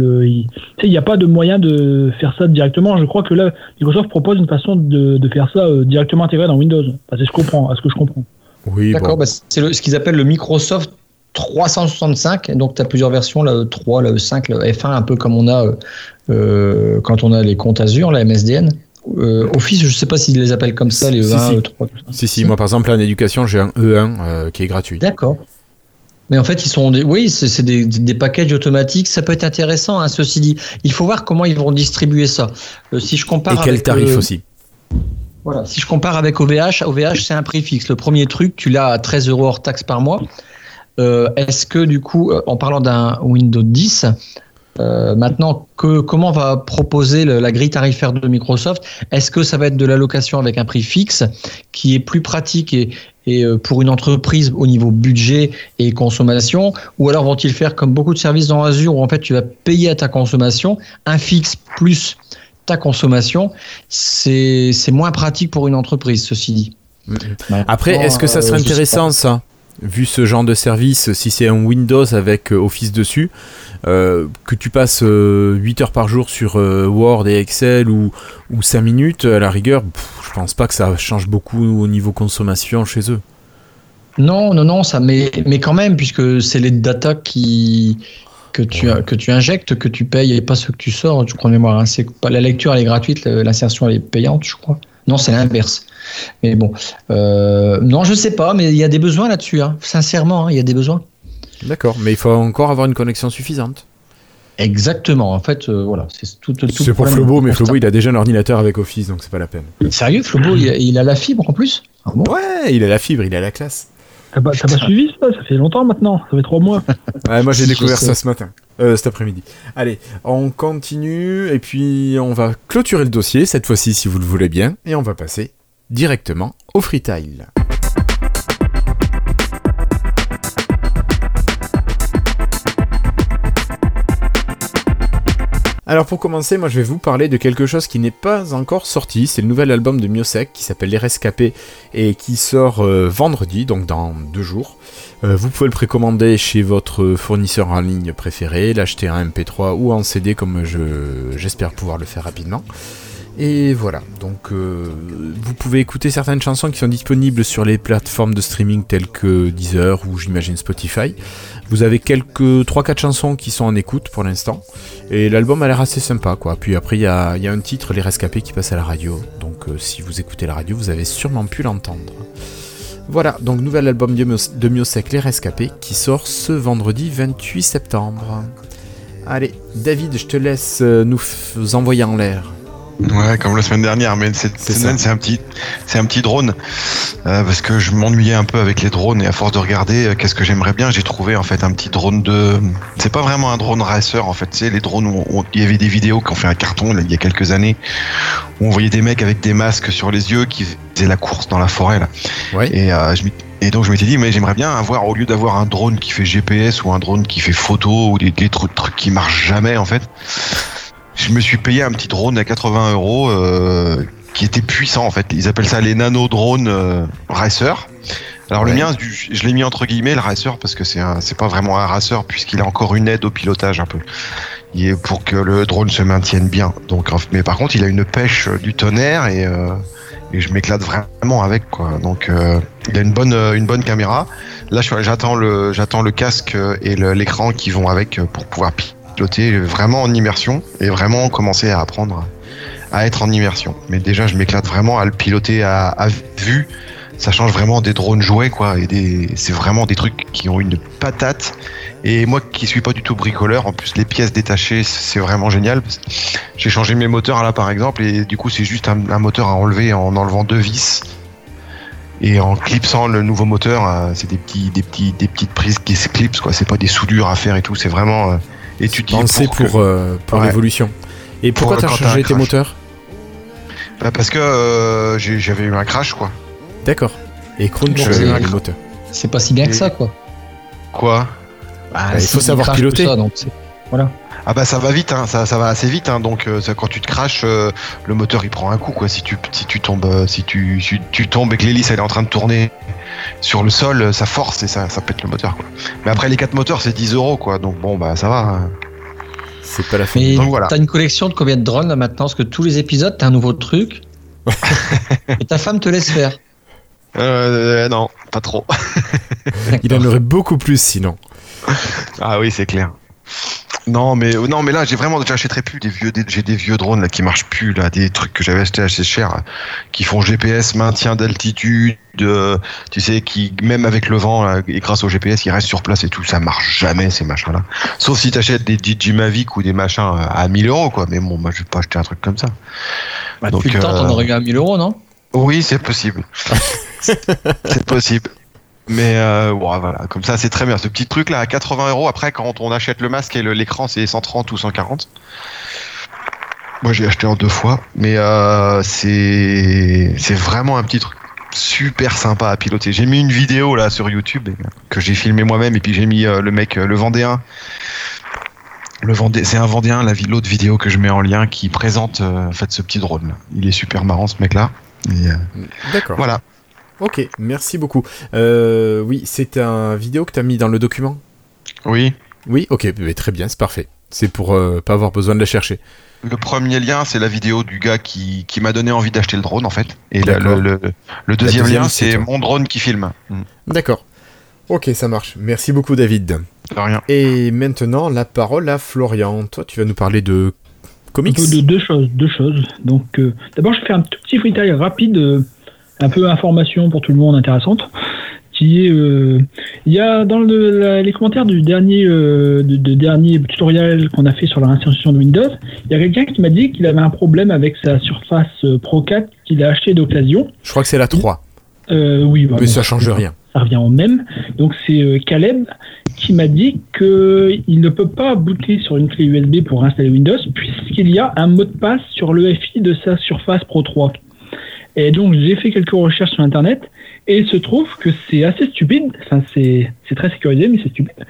tu sais, il n'y a pas de moyen de faire ça directement. Je crois que là, Microsoft propose une façon de, de faire ça euh, directement intégré dans Windows. Enfin, c'est ce, que je comprends, à ce que je comprends. Oui, D'accord, bon. bah, c'est ce qu'ils appellent le Microsoft 365. Donc, tu as plusieurs versions, la E3, la E5, la F1, un peu comme on a euh, euh, quand on a les comptes Azure, la MSDN. Euh, Office, je sais pas s'ils les appellent comme ça, les Si, E1, si. E3. tout ça. Si, si, moi par exemple, en éducation, j'ai un E1 euh, qui est gratuit. D'accord. Mais en fait, ils sont des, oui, c'est des, des packages automatiques. Ça peut être intéressant, hein, ceci dit. Il faut voir comment ils vont distribuer ça. Euh, si je compare Et quel avec, tarif aussi Voilà. Si je compare avec OVH, OVH c'est un prix fixe. Le premier truc, tu l'as à 13 euros hors taxe par mois. Euh, Est-ce que du coup, en parlant d'un Windows 10, euh, maintenant, que, comment va proposer le- la grille tarifaire de Microsoft? Est-ce que ça va être de l'allocation avec un prix fixe qui est plus pratique et, et euh, pour une entreprise au niveau budget et consommation? Ou alors vont-ils faire comme beaucoup de services dans Azure où en fait tu vas payer à ta consommation un fixe plus ta consommation? C'est moins pratique pour une entreprise, ceci dit. Après, est-ce que ça euh, serait intéressant ça? Vu ce genre de service, si c'est un Windows avec euh, Office dessus, euh, que tu passes euh, 8 heures par jour sur euh, Word et Excel ou, ou 5 minutes, à la rigueur, pff, je pense pas que ça change beaucoup au niveau consommation chez eux. Non, non, non, ça, mais, mais quand même, puisque c'est les data qui, que, tu, que tu injectes, que tu payes et pas ce que tu sors, tu crois de mémoire. hein. C'est pas, la lecture, elle est gratuite, l'insertion, elle est payante, je crois. Non, c'est l'inverse. Mais bon, euh, non, je sais pas, mais il y a des besoins là-dessus, hein. sincèrement, hein, il y a des besoins. D'accord, mais il faut encore avoir une connexion suffisante. Exactement, en fait, euh, voilà, c'est tout, C'est pour Flobo, mais. Flobo il a déjà un ordinateur avec Office, donc c'est pas la peine. Sérieux, Flobo, il, a- il a la fibre en plus? Ah bon? Ouais, il a la fibre, il a la classe. T'as pas, pas suivi ça Ça fait longtemps maintenant, ça fait trois mois. Ouais, moi j'ai découvert ça ce matin, euh, cet après-midi. Allez, on continue et puis on va clôturer le dossier cette fois-ci si vous le voulez bien et on va passer directement au freetile. Alors pour commencer, moi je vais vous parler de quelque chose qui n'est pas encore sorti. C'est le nouvel album de Miosek qui s'appelle Les Rescapés et qui sort euh, vendredi, donc dans deux jours. Euh, vous pouvez le précommander chez votre fournisseur en ligne préféré, l'acheter en MP3 ou en CD comme je, j'espère pouvoir le faire rapidement. Et voilà, donc euh, vous pouvez écouter certaines chansons qui sont disponibles sur les plateformes de streaming telles que Deezer ou j'imagine Spotify. Vous avez quelques 3-4 chansons qui sont en écoute pour l'instant. Et l'album a l'air assez sympa quoi. Puis après il y a, un titre, Les Rescapés, qui passe à la radio. Donc euh, si vous écoutez la radio, vous avez sûrement pu l'entendre. Voilà, donc nouvel album de Mios- de Miosek, Les Rescapés, qui sort ce vendredi 28 septembre. Allez, David, je te laisse euh, nous envoyer en l'air. Ouais, comme la semaine dernière, mais cette semaine c'est un petit, c'est un petit drone Euh, parce que je m'ennuyais un peu avec les drones et à force de regarder, euh, qu'est-ce que j'aimerais bien, j'ai trouvé en fait un petit drone de, c'est pas vraiment un drone racer en fait, c'est les drones où il y avait des vidéos qui ont fait un carton là, il y a quelques années où on voyait des mecs avec des masques sur les yeux qui faisaient la course dans la forêt là. Ouais. Et, euh, je m'y- et donc je m'étais dit, mais j'aimerais bien avoir, au lieu d'avoir un drone qui fait GPS ou un drone qui fait photo ou des, des trucs, trucs qui marchent jamais en fait, je me suis payé un petit drone à 80 euros euh, qui était puissant en fait. Ils appellent ça les nano drones euh, racer. Alors le mien, je l'ai mis entre guillemets le racer parce que c'est c'est pas vraiment un racer puisqu'il a encore une aide au pilotage un peu. Il est pour que le drone se maintienne bien. Donc, mais par contre, il a une pêche euh, du tonnerre et, euh, et je m'éclate vraiment avec quoi. Donc euh, il a une bonne euh, une bonne caméra. Là, je- j'attends le j'attends le casque et l'écran qui vont avec pour pouvoir piloter vraiment en immersion et vraiment commencer à apprendre à être en immersion. Mais déjà, je m'éclate vraiment à le piloter à, vue. Ça change vraiment des drones jouets, quoi. Et des, c'est vraiment des trucs qui ont une patate. Et moi, qui suis pas du tout bricoleur, en plus les pièces détachées, c'est vraiment génial. J'ai changé mes moteurs là, par exemple, et du coup, c'est juste un, un moteur à enlever en enlevant deux vis. Et en clipsant le nouveau moteur, euh, c'est des petits, des petits, des petites prises qui se clipsent, quoi. C'est pas des soudures à faire et tout. C'est vraiment euh, étudié Pensez pour, que- pour, euh, pour Ouais. l'évolution. Et pourquoi Pour, t'as euh, quand t'as changé tes moteurs Bah, parce que euh, j'avais eu un crash, quoi. D'accord. Et Crunch, Bon, euh, c'est les vrai. moteurs. C'est pas si bien que ça, quoi. Quoi? Bah, il faut savoir piloter. tout ça, donc c'est- voilà. Ah bah ça va vite, hein, ça, ça va assez vite, hein, donc euh, ça, quand tu te craches, euh, le moteur il prend un coup quoi. Si tu si tu tombes, euh, si tu, si tu tombes et que l'hélice elle est en train de tourner sur le sol, ça force et ça, ça pète le moteur quoi. Mais après les quatre moteurs c'est 10 euros quoi, donc bon bah ça va. hein. C'est pas la fin. Donc voilà. t'as une collection de combien de drones là maintenant? Parce que tous les épisodes, t'as un nouveau truc. et ta femme te laisse faire. Euh, non, pas trop. Il en aurait beaucoup plus sinon. Ah oui c'est clair. Non mais euh, non mais là j'ai vraiment j'achèterai plus des vieux j'ai des vieux drones là qui marchent plus là des trucs que j'avais acheté assez cher qui font GPS maintien d'altitude euh, tu sais qui même avec le vent là, et grâce au GPS ils restent sur place et tout ça marche jamais ces machins là sauf si t'achètes des DJ Mavic ou des machins à 1000 euros quoi. Mais bon moi je vais pas acheter un truc comme ça. Bah, Donc, depuis le temps, euh, t'en aurais eu un 1000 euros, non? Oui c'est possible. C'est possible mais euh, ouais, voilà, comme ça c'est très bien. Ce petit truc là à 80 euros. Après, quand on achète le masque et l'écran, c'est 130 ou 140. Moi j'ai acheté en deux fois, mais euh, c'est c'est vraiment un petit truc super sympa à piloter. J'ai mis une vidéo là sur YouTube que j'ai filmé moi-même et puis j'ai mis euh, le mec, euh, le Vendéen. Le Vendé, c'est un Vendéen, la l'autre vidéo que je mets en lien qui présente euh, en fait ce petit drone. Il est super marrant ce mec là. D'accord. voilà. Ok, merci beaucoup. Euh, oui, c'est un vidéo que t'as mis dans le document? Oui. Oui, ok, mais très bien, c'est parfait. C'est pour euh, pas avoir besoin de la chercher. Le premier lien, c'est la vidéo du gars qui, qui m'a donné envie d'acheter le drone, en fait. Et le, D'accord. le, le- le deuxième, deuxième, lien, c'est mon drone qui filme. Mm. D'accord. Ok, ça marche. Merci beaucoup, David. De rien. Et maintenant, la parole à Florian. Toi, tu vas nous parler de comics. peu de deux choses. Deux choses. Donc, euh, d'abord, je fais un tout petit freestyle rapide, euh, un peu information pour tout le monde intéressante. Qui est, euh, il y a dans le- la- les commentaires du dernier, euh, de, de dernier tutoriel qu'on a fait sur la réinstallation de Windows, il y a quelqu'un qui m'a dit qu'il avait un problème avec sa Surface euh, Pro 4 qu'il a acheté d'occasion. Je crois que c'est la 3, Euh, oui, bah, mais bon, ça change rien. ça revient au même. Donc c'est euh, Caleb qui m'a dit qu'il ne peut pas booter sur une clé USB pour installer Windows puisqu'il y a un mot de passe sur le FI de sa Surface Pro 3. Et donc j'ai fait quelques recherches sur Internet et il se trouve que c'est assez stupide, enfin c'est très sécurisé mais c'est stupide.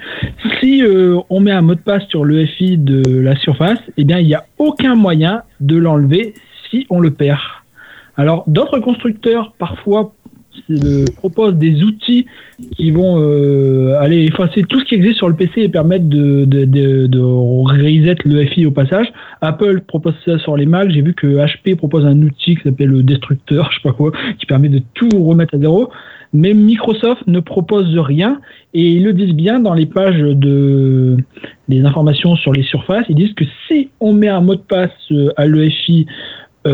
Si euh, on met un mot de passe sur le FI de la surface, eh bien il n'y a aucun moyen de l'enlever si on le perd. Alors d'autres constructeurs parfois euh, proposent des outils qui vont euh, aller effacer tout ce qui existe sur le PC et permettre de, reset le FI au passage. Apple propose ça sur les Mac. J'ai vu que HP propose un outil qui s'appelle le Destructeur, je sais pas quoi, qui permet de tout remettre à zéro. Mais Microsoft ne propose rien et ils le disent bien dans les pages de des informations sur les surfaces. Ils disent que si on met un mot de passe euh, à l'EFI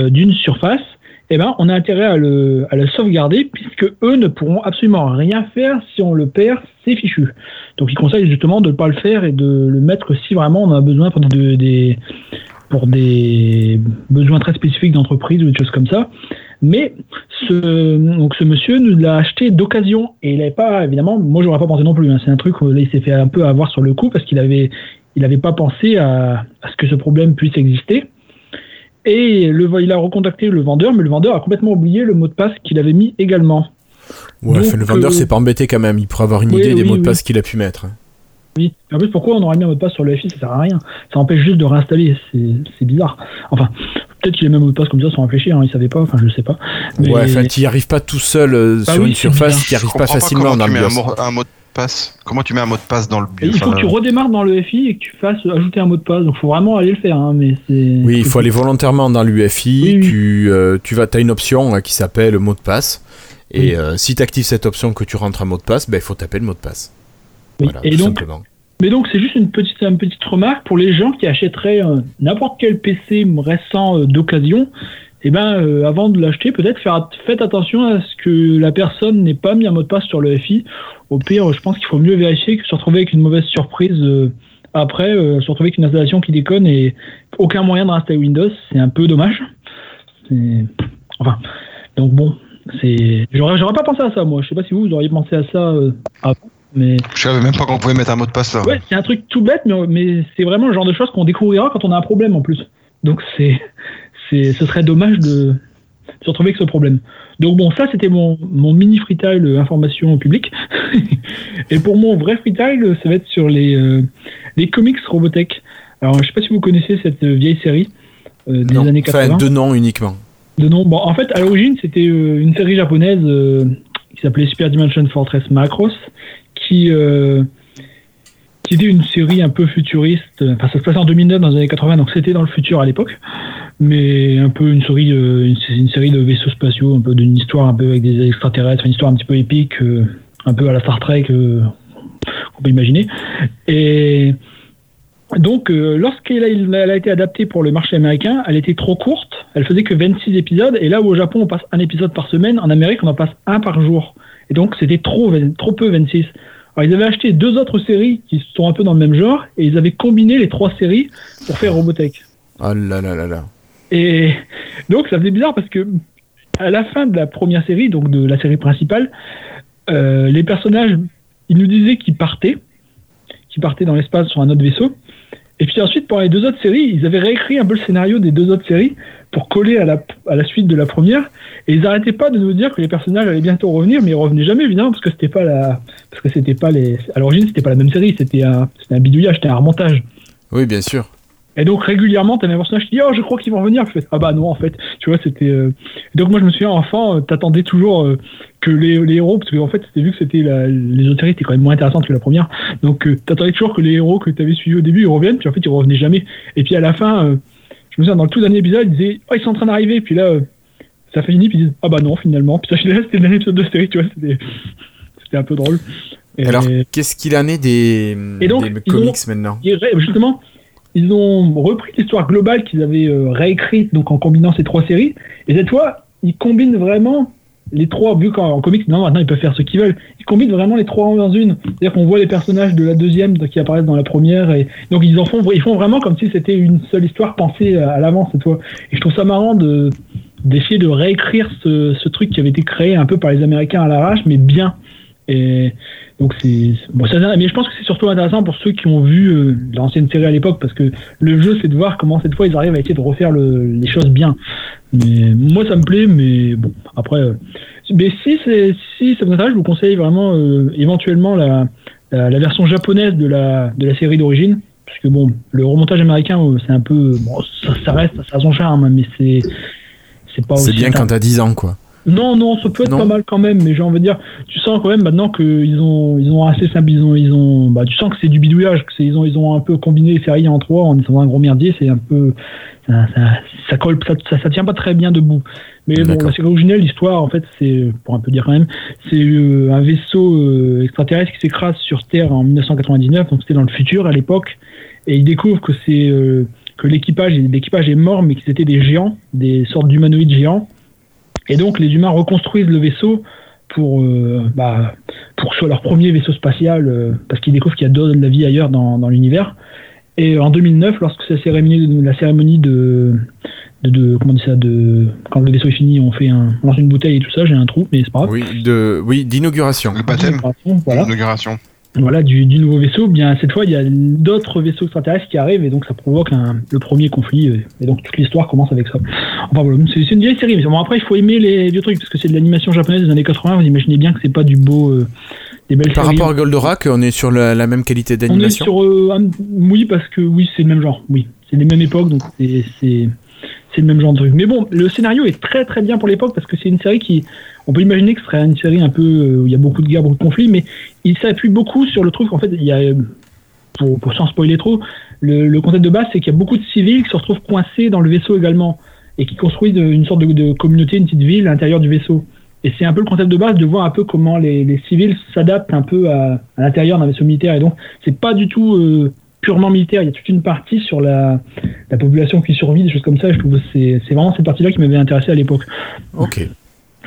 d'une surface, eh ben, on a intérêt à le, à le sauvegarder puisque eux ne pourront absolument rien faire si on le perd, c'est fichu. Donc ils conseillent justement de ne pas le faire et de le mettre si vraiment on a besoin pour des, des pour des besoins très spécifiques d'entreprise ou des choses comme ça. Mais ce, donc ce monsieur nous l'a acheté d'occasion et il n'avait pas, évidemment, moi j'aurais pas pensé non plus. hein. C'est un truc où là, il s'est fait un peu avoir sur le coup parce qu'il avait, il n'avait pas pensé à, à ce que ce problème puisse exister. Et le, il a recontacté le vendeur, mais le vendeur a complètement oublié le mot de passe qu'il avait mis également. Ouais, Donc, le vendeur euh, s'est pas embêté quand même. Il pourrait avoir une Oui, idée des oui, mots de oui. passe qu'il a pu mettre. Oui. En plus, pourquoi on aurait mis un mot de passe sur le FI Ça sert à rien. Ça empêche juste de réinstaller. C'est bizarre. Enfin, peut-être qu'il a mis un mot de passe comme ça sans réfléchir. Hein, il savait pas. Enfin, je sais pas. Mais- Ouais, enfin, tu n'y arrives pas tout seul euh, Bah sur oui, une surface, tu n'y arrives pas facilement mets un mot, un mot de passe. Comment tu mets un mot de passe dans le Et il faut que tu redémarres dans le FI et que tu fasses ajouter un mot de passe. Donc, faut vraiment aller le faire. Hein, mais c'est. Oui, il faut aller volontairement dans l'UFI. Oui, oui. Tu, euh, tu vas, as une option hein, qui s'appelle mot de passe. Et Oui. euh, si tu actives cette option que tu rentres un mot de passe, ben, il faut taper le mot de passe. Oui. Voilà, et tout donc, simplement. Mais donc c'est juste une petite, une petite remarque pour les gens qui achèteraient euh, n'importe quel PC récent euh, d'occasion. Eh ben, euh, avant de l'acheter, peut-être faites attention à ce que la personne n'ait pas mis un mot de passe sur le FI. Au pire, je pense qu'il faut mieux vérifier que se retrouver avec une mauvaise surprise euh, après, euh, se retrouver avec une installation qui déconne et aucun moyen de réinstaller Windows, c'est un peu dommage. Enfin, donc bon, c'est. J'aurais, j'aurais pas pensé à ça moi. Je sais pas si vous, vous auriez pensé à ça avant, mais. Je savais même pas qu'on pouvait mettre un mot de passe là. Ouais, c'est un truc tout bête, mais, mais c'est vraiment le genre de choses qu'on découvrira quand on a un problème en plus. Donc c'est, ce serait dommage de se retrouver avec ce problème. Donc bon, ça c'était mon, mon mini freestyle euh, information publique. Et pour mon vrai freestyle, euh, ça va être sur les, euh, les comics Robotech. Alors je sais pas si vous connaissez cette vieille série euh, des Non, années 80. Enfin, deux noms uniquement. De nom. Bon, en fait, à l'origine, c'était euh, une série japonaise qui s'appelait Super Dimension Fortress Macross, qui, euh, qui était une série un peu futuriste. Enfin, ça se passait en 2009 dans les années 80, donc c'était dans le futur à l'époque. Mais un peu une série, euh, une, série de vaisseaux spatiaux, un peu d'une histoire un peu avec des extraterrestres, une histoire un petit peu épique, euh, un peu à la Star Trek, euh, qu'on peut imaginer. Et donc, euh, lorsqu'elle a, a été adaptée pour le marché américain, elle était trop courte. Elle faisait que 26 épisodes. Et là où au Japon, on passe un épisode par semaine, en Amérique, on en passe un par jour. Et donc, c'était trop, trop peu 26. Alors, ils avaient acheté deux autres séries qui sont un peu dans le même genre. Et ils avaient combiné les trois séries pour faire Robotech. Oh là là là là. Et donc, ça faisait bizarre parce que à la fin de la première série, donc de la série principale, euh, les personnages, ils nous disaient qu'ils partaient, qu'ils partaient dans l'espace sur un autre vaisseau. Et puis ensuite, pour les deux autres séries, ils avaient réécrit un peu le scénario des deux autres séries pour coller à la, à la suite de la première. Et ils n'arrêtaient pas de nous dire que les personnages allaient bientôt revenir, mais ils revenaient jamais évidemment parce que c'était pas la, parce que c'était pas les, à l'origine c'était pas la même série, c'était un, c'était un bidouillage, c'était un remontage. Oui, bien sûr. Et donc régulièrement, t'avais un personnage qui dit oh je crois qu'ils vont revenir. Je fais, ah bah non en fait, tu vois c'était. euh, Donc moi je me souviens enfant, euh, t'attendais toujours euh, que les, les héros, parce que en fait c'était vu que c'était la... les autres séries étaient quand même moins intéressantes que la première, donc euh, t'attendais toujours que les héros que t'avais suivis au début ils reviennent, puis en fait ils revenaient jamais. Et puis à la fin, je me souviens dans le tout dernier épisode, ils disaient oh ils sont en train d'arriver, puis là euh, ça finit, puis ils disent ah bah non finalement. Puis ça je c'était le dernier épisode de série, tu vois, c'était un peu drôle. Et- Alors, qu'est-ce qu'il en est des, Et donc, des comics maintenant justement, ils ont repris l'histoire globale qu'ils avaient euh, réécrite donc en combinant ces trois séries. Et cette fois, ils combinent vraiment les trois, vu qu'en en comics, non, maintenant ils peuvent faire ce qu'ils veulent. Ils combinent vraiment les trois dans une. C'est-à-dire qu'on voit les personnages de la deuxième qui apparaissent dans la première. Et donc ils en font, ils font vraiment comme si c'était une seule histoire pensée à, à l'avance cette fois. Et je trouve ça marrant de d'essayer de réécrire ce, ce truc qui avait été créé un peu par les Américains à l'arrache, mais bien. Et donc c'est bon, ça, mais je pense que c'est surtout intéressant pour ceux qui ont vu euh, l'ancienne série à l'époque parce que le jeu c'est de voir comment cette fois ils arrivent à essayer de refaire le- les choses bien. Mais moi ça me plaît, mais bon après. euh, mais si c'est si ça vous intéresse, je vous conseille vraiment euh, éventuellement la, la, la version japonaise de la de la série d'origine. Parce que bon, le remontage américain, euh, c'est un peu. Bon, ça, ça reste, ça a son charme, mais c'est. C'est pas C'est aussi bien quand t'as 10 ans, quoi. Non, non, ça peut être Non. pas mal quand même, mais j'ai envie de dire, tu sens quand même maintenant qu'ils ont, ils ont assez simple, ils ont, ils ont, bah, tu sens que c'est du bidouillage, que c'est, ils ont, ils ont un peu combiné les séries en trois en étant un gros merdier, c'est un peu, ça, ça, ça colle, ça, ça, ça tient pas très bien debout. Mais bon, la série originelle, l'histoire, en fait, c'est, pour un peu dire quand même, c'est euh, un vaisseau euh, extraterrestre qui s'écrase sur Terre en 1999, donc c'était dans le futur à l'époque, et ils découvrent que c'est, euh, que l'équipage, l'équipage est mort, mais qu'ils étaient des géants, des sortes d'humanoïdes géants. Et donc les humains reconstruisent le vaisseau pour, euh, bah, pour que ce soit leur premier vaisseau spatial, euh, parce qu'ils découvrent qu'il y a de la vie ailleurs dans, dans l'univers. Et en 2009, lorsque c'est la cérémonie, la cérémonie de, de, de- comment on dit ça, de quand le vaisseau est fini, on fait un, on lance une bouteille et tout ça. J'ai un trou, mais c'est pas grave. Oui, de, oui, d'inauguration. Le baptême, Voilà l'inauguration. Voilà, du, du nouveau vaisseau, bien cette fois il y a d'autres vaisseaux extraterrestres qui arrivent et donc ça provoque un- le premier conflit et donc toute l'histoire commence avec ça. Enfin voilà, c'est une vieille série, mais bon après il faut aimer les vieux trucs parce que c'est de l'animation japonaise des années 80, vous imaginez bien que c'est pas du beau, euh, des belles Par séries. rapport à Goldorak, on est sur la, la même qualité On est d'animation sur euh, un- oui parce que oui c'est le même genre, oui c'est les mêmes époques donc c'est c'est c'est le même genre de truc. Mais bon, le scénario est très très bien pour l'époque parce que c'est une série qui, on peut imaginer que ce serait une série un peu euh, où il y a beaucoup de guerres, beaucoup de conflits, mais il s'appuie beaucoup sur le truc. En fait, il y a, pour, pour sans spoiler trop, le, le concept de base c'est qu'il y a beaucoup de civils qui se retrouvent coincés dans le vaisseau également et qui construisent une sorte de, de communauté, une petite ville à l'intérieur du vaisseau. Et c'est un peu le concept de base de voir un peu comment les, les civils s'adaptent un peu à, à l'intérieur d'un vaisseau militaire. Et donc, c'est pas du tout euh, purement militaire. Il y a toute une partie sur la, la population qui survit, des choses comme ça. Je trouve que c'est c'est vraiment cette partie-là qui m'avait intéressé à l'époque. Ok.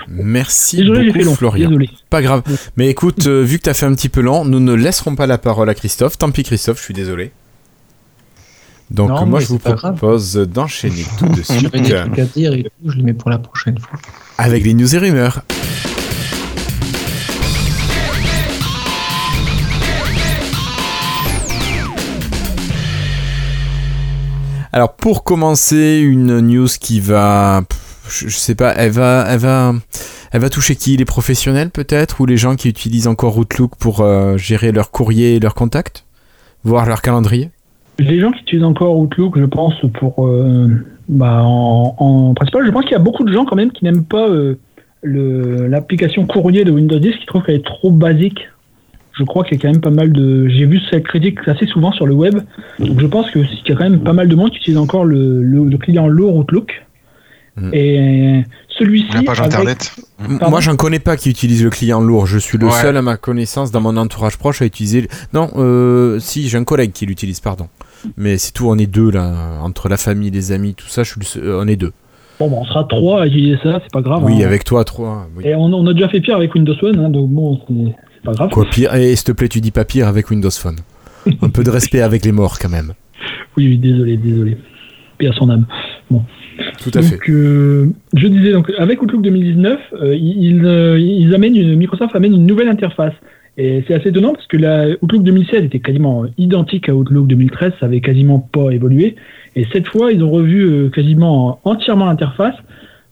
Merci Désolé, beaucoup. Florian. Désolé. Pas grave. Mais écoute, euh, vu que t'as fait un petit peu lent, nous ne laisserons pas la parole à Christophe. Tant pis, Christophe, je suis désolé. Donc, Non, moi, je vous propose d'enchaîner tout de suite J'avais des trucs à dire et tout, je les mets pour la prochaine fois. avec les news et rumeurs. Alors pour commencer, une news qui va, je, je sais pas, elle va, elle va, elle va toucher qui? Les professionnels peut-être? Ou les gens qui utilisent encore Outlook pour euh, gérer leur courrier et leurs contacts, voir leur calendrier? Les gens qui utilisent encore Outlook, je pense, pour. euh, bah, en, en principal, je pense qu'il y a beaucoup de gens quand même qui n'aiment pas euh, l'application courrier de Windows 10, qui trouvent qu'elle est trop basique. Je crois qu'il y a quand même pas mal de. J'ai vu cette critique assez souvent sur le web. Donc je pense qu'il y a quand même pas mal de monde qui utilise encore le, le- le client lourd Outlook. Mm. Et celui-ci. La page avec- internet. Pardon Moi, j'en connais pas qui utilise le client lourd. Je suis le Ouais. seul à ma connaissance dans mon entourage proche à utiliser. le- Non, euh, si, j'ai un collègue qui l'utilise, pardon. Mais c'est tout, on est deux là, entre la famille, les amis, tout ça. Je suis le seul- euh, on est deux. Bon, bah, on sera trois à utiliser ça, c'est pas grave. oui, hein. avec toi, trois. oui. Et on, on a déjà fait pire avec Windows One, hein, donc bon, c'est pas grave. Quoi pire Et s'il te plaît, tu dis pas pire avec Windows Phone. Un peu de respect avec les morts quand même. Oui, oui, désolé, désolé. Paix à son âme. Tout à fait. Donc, euh, je disais, donc, avec Outlook 2019, euh, ils, euh, ils amènent une, Microsoft amène une nouvelle interface. Et c'est assez étonnant parce que la Outlook 2016 était quasiment identique à Outlook 2013, ça avait quasiment pas évolué. Et cette fois, ils ont revu euh, quasiment entièrement l'interface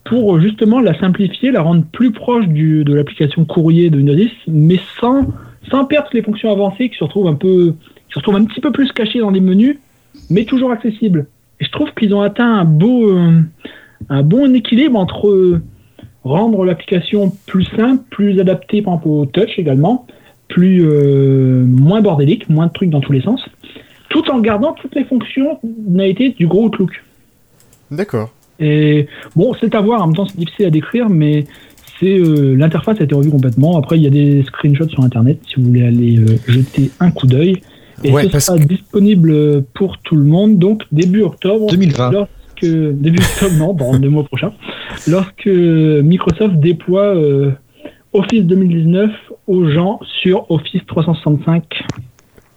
pour euh, justement la simplifier, la rendre plus proche du, de l'application courrier de Windows 10, mais sans, sans perdre les fonctions avancées qui se retrouvent un peu, qui se retrouvent un petit peu plus cachées dans les menus, mais toujours accessibles. Et je trouve qu'ils ont atteint un beau, euh, un bon équilibre entre euh, rendre l'application plus simple, plus adaptée par exemple au touch également, plus euh, moins bordélique, moins de trucs dans tous les sens, tout en gardant toutes les fonctions été du gros Outlook. D'accord. Et bon, c'est à voir, en même temps c'est difficile à décrire, mais c'est euh, l'interface a été revue complètement. Après, il y a des screenshots sur internet si vous voulez aller euh, jeter un coup d'œil. Et Ouais, ce sera disponible pour tout le monde, donc début octobre. 2020. Lorsque, début octobre, non, dans deux mois prochains. Lorsque Microsoft déploie euh, Office 2019 aux gens sur Office 365.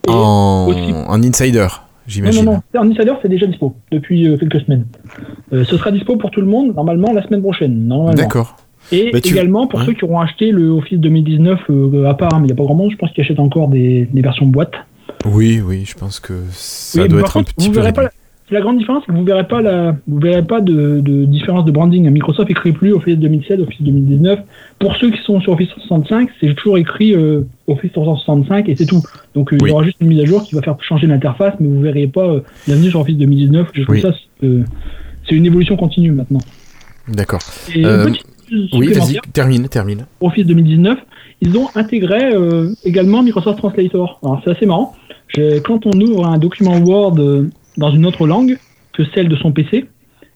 Et En... aussi- en insider, non, j'imagine. non, non. En Insider, c'est déjà dispo depuis euh, quelques semaines. Euh, ce sera dispo pour tout le monde, normalement, la semaine prochaine. D'accord. Et tu- également pour ouais. ceux qui auront acheté le Office 2019 euh, à part, hein, mais il n'y a pas grand monde, je pense qu'ils achètent encore des, des versions boîte. Oui, oui, je pense que ça Oui, doit être par un contre, petit vous peu la- la grande différence, c'est que vous verrez pas la, vous verrez pas de, de différence de branding. Microsoft écrit plus Office 2007, Office 2019. Pour ceux qui sont sur Office 365, c'est toujours écrit euh, Office 365 et c'est tout. Donc euh, il y aura juste une mise à jour qui va faire changer l'interface, mais vous verrez pas euh, bienvenue sur Office 2019. Je trouve Oui. ça c'est, euh, c'est une évolution continue maintenant. D'accord. Oui, vas-y, termine, termine. Office 2019, ils ont intégré également Microsoft Translator. Alors c'est assez marrant. Je- quand on ouvre un document Word euh, dans une autre langue que celle de son PC,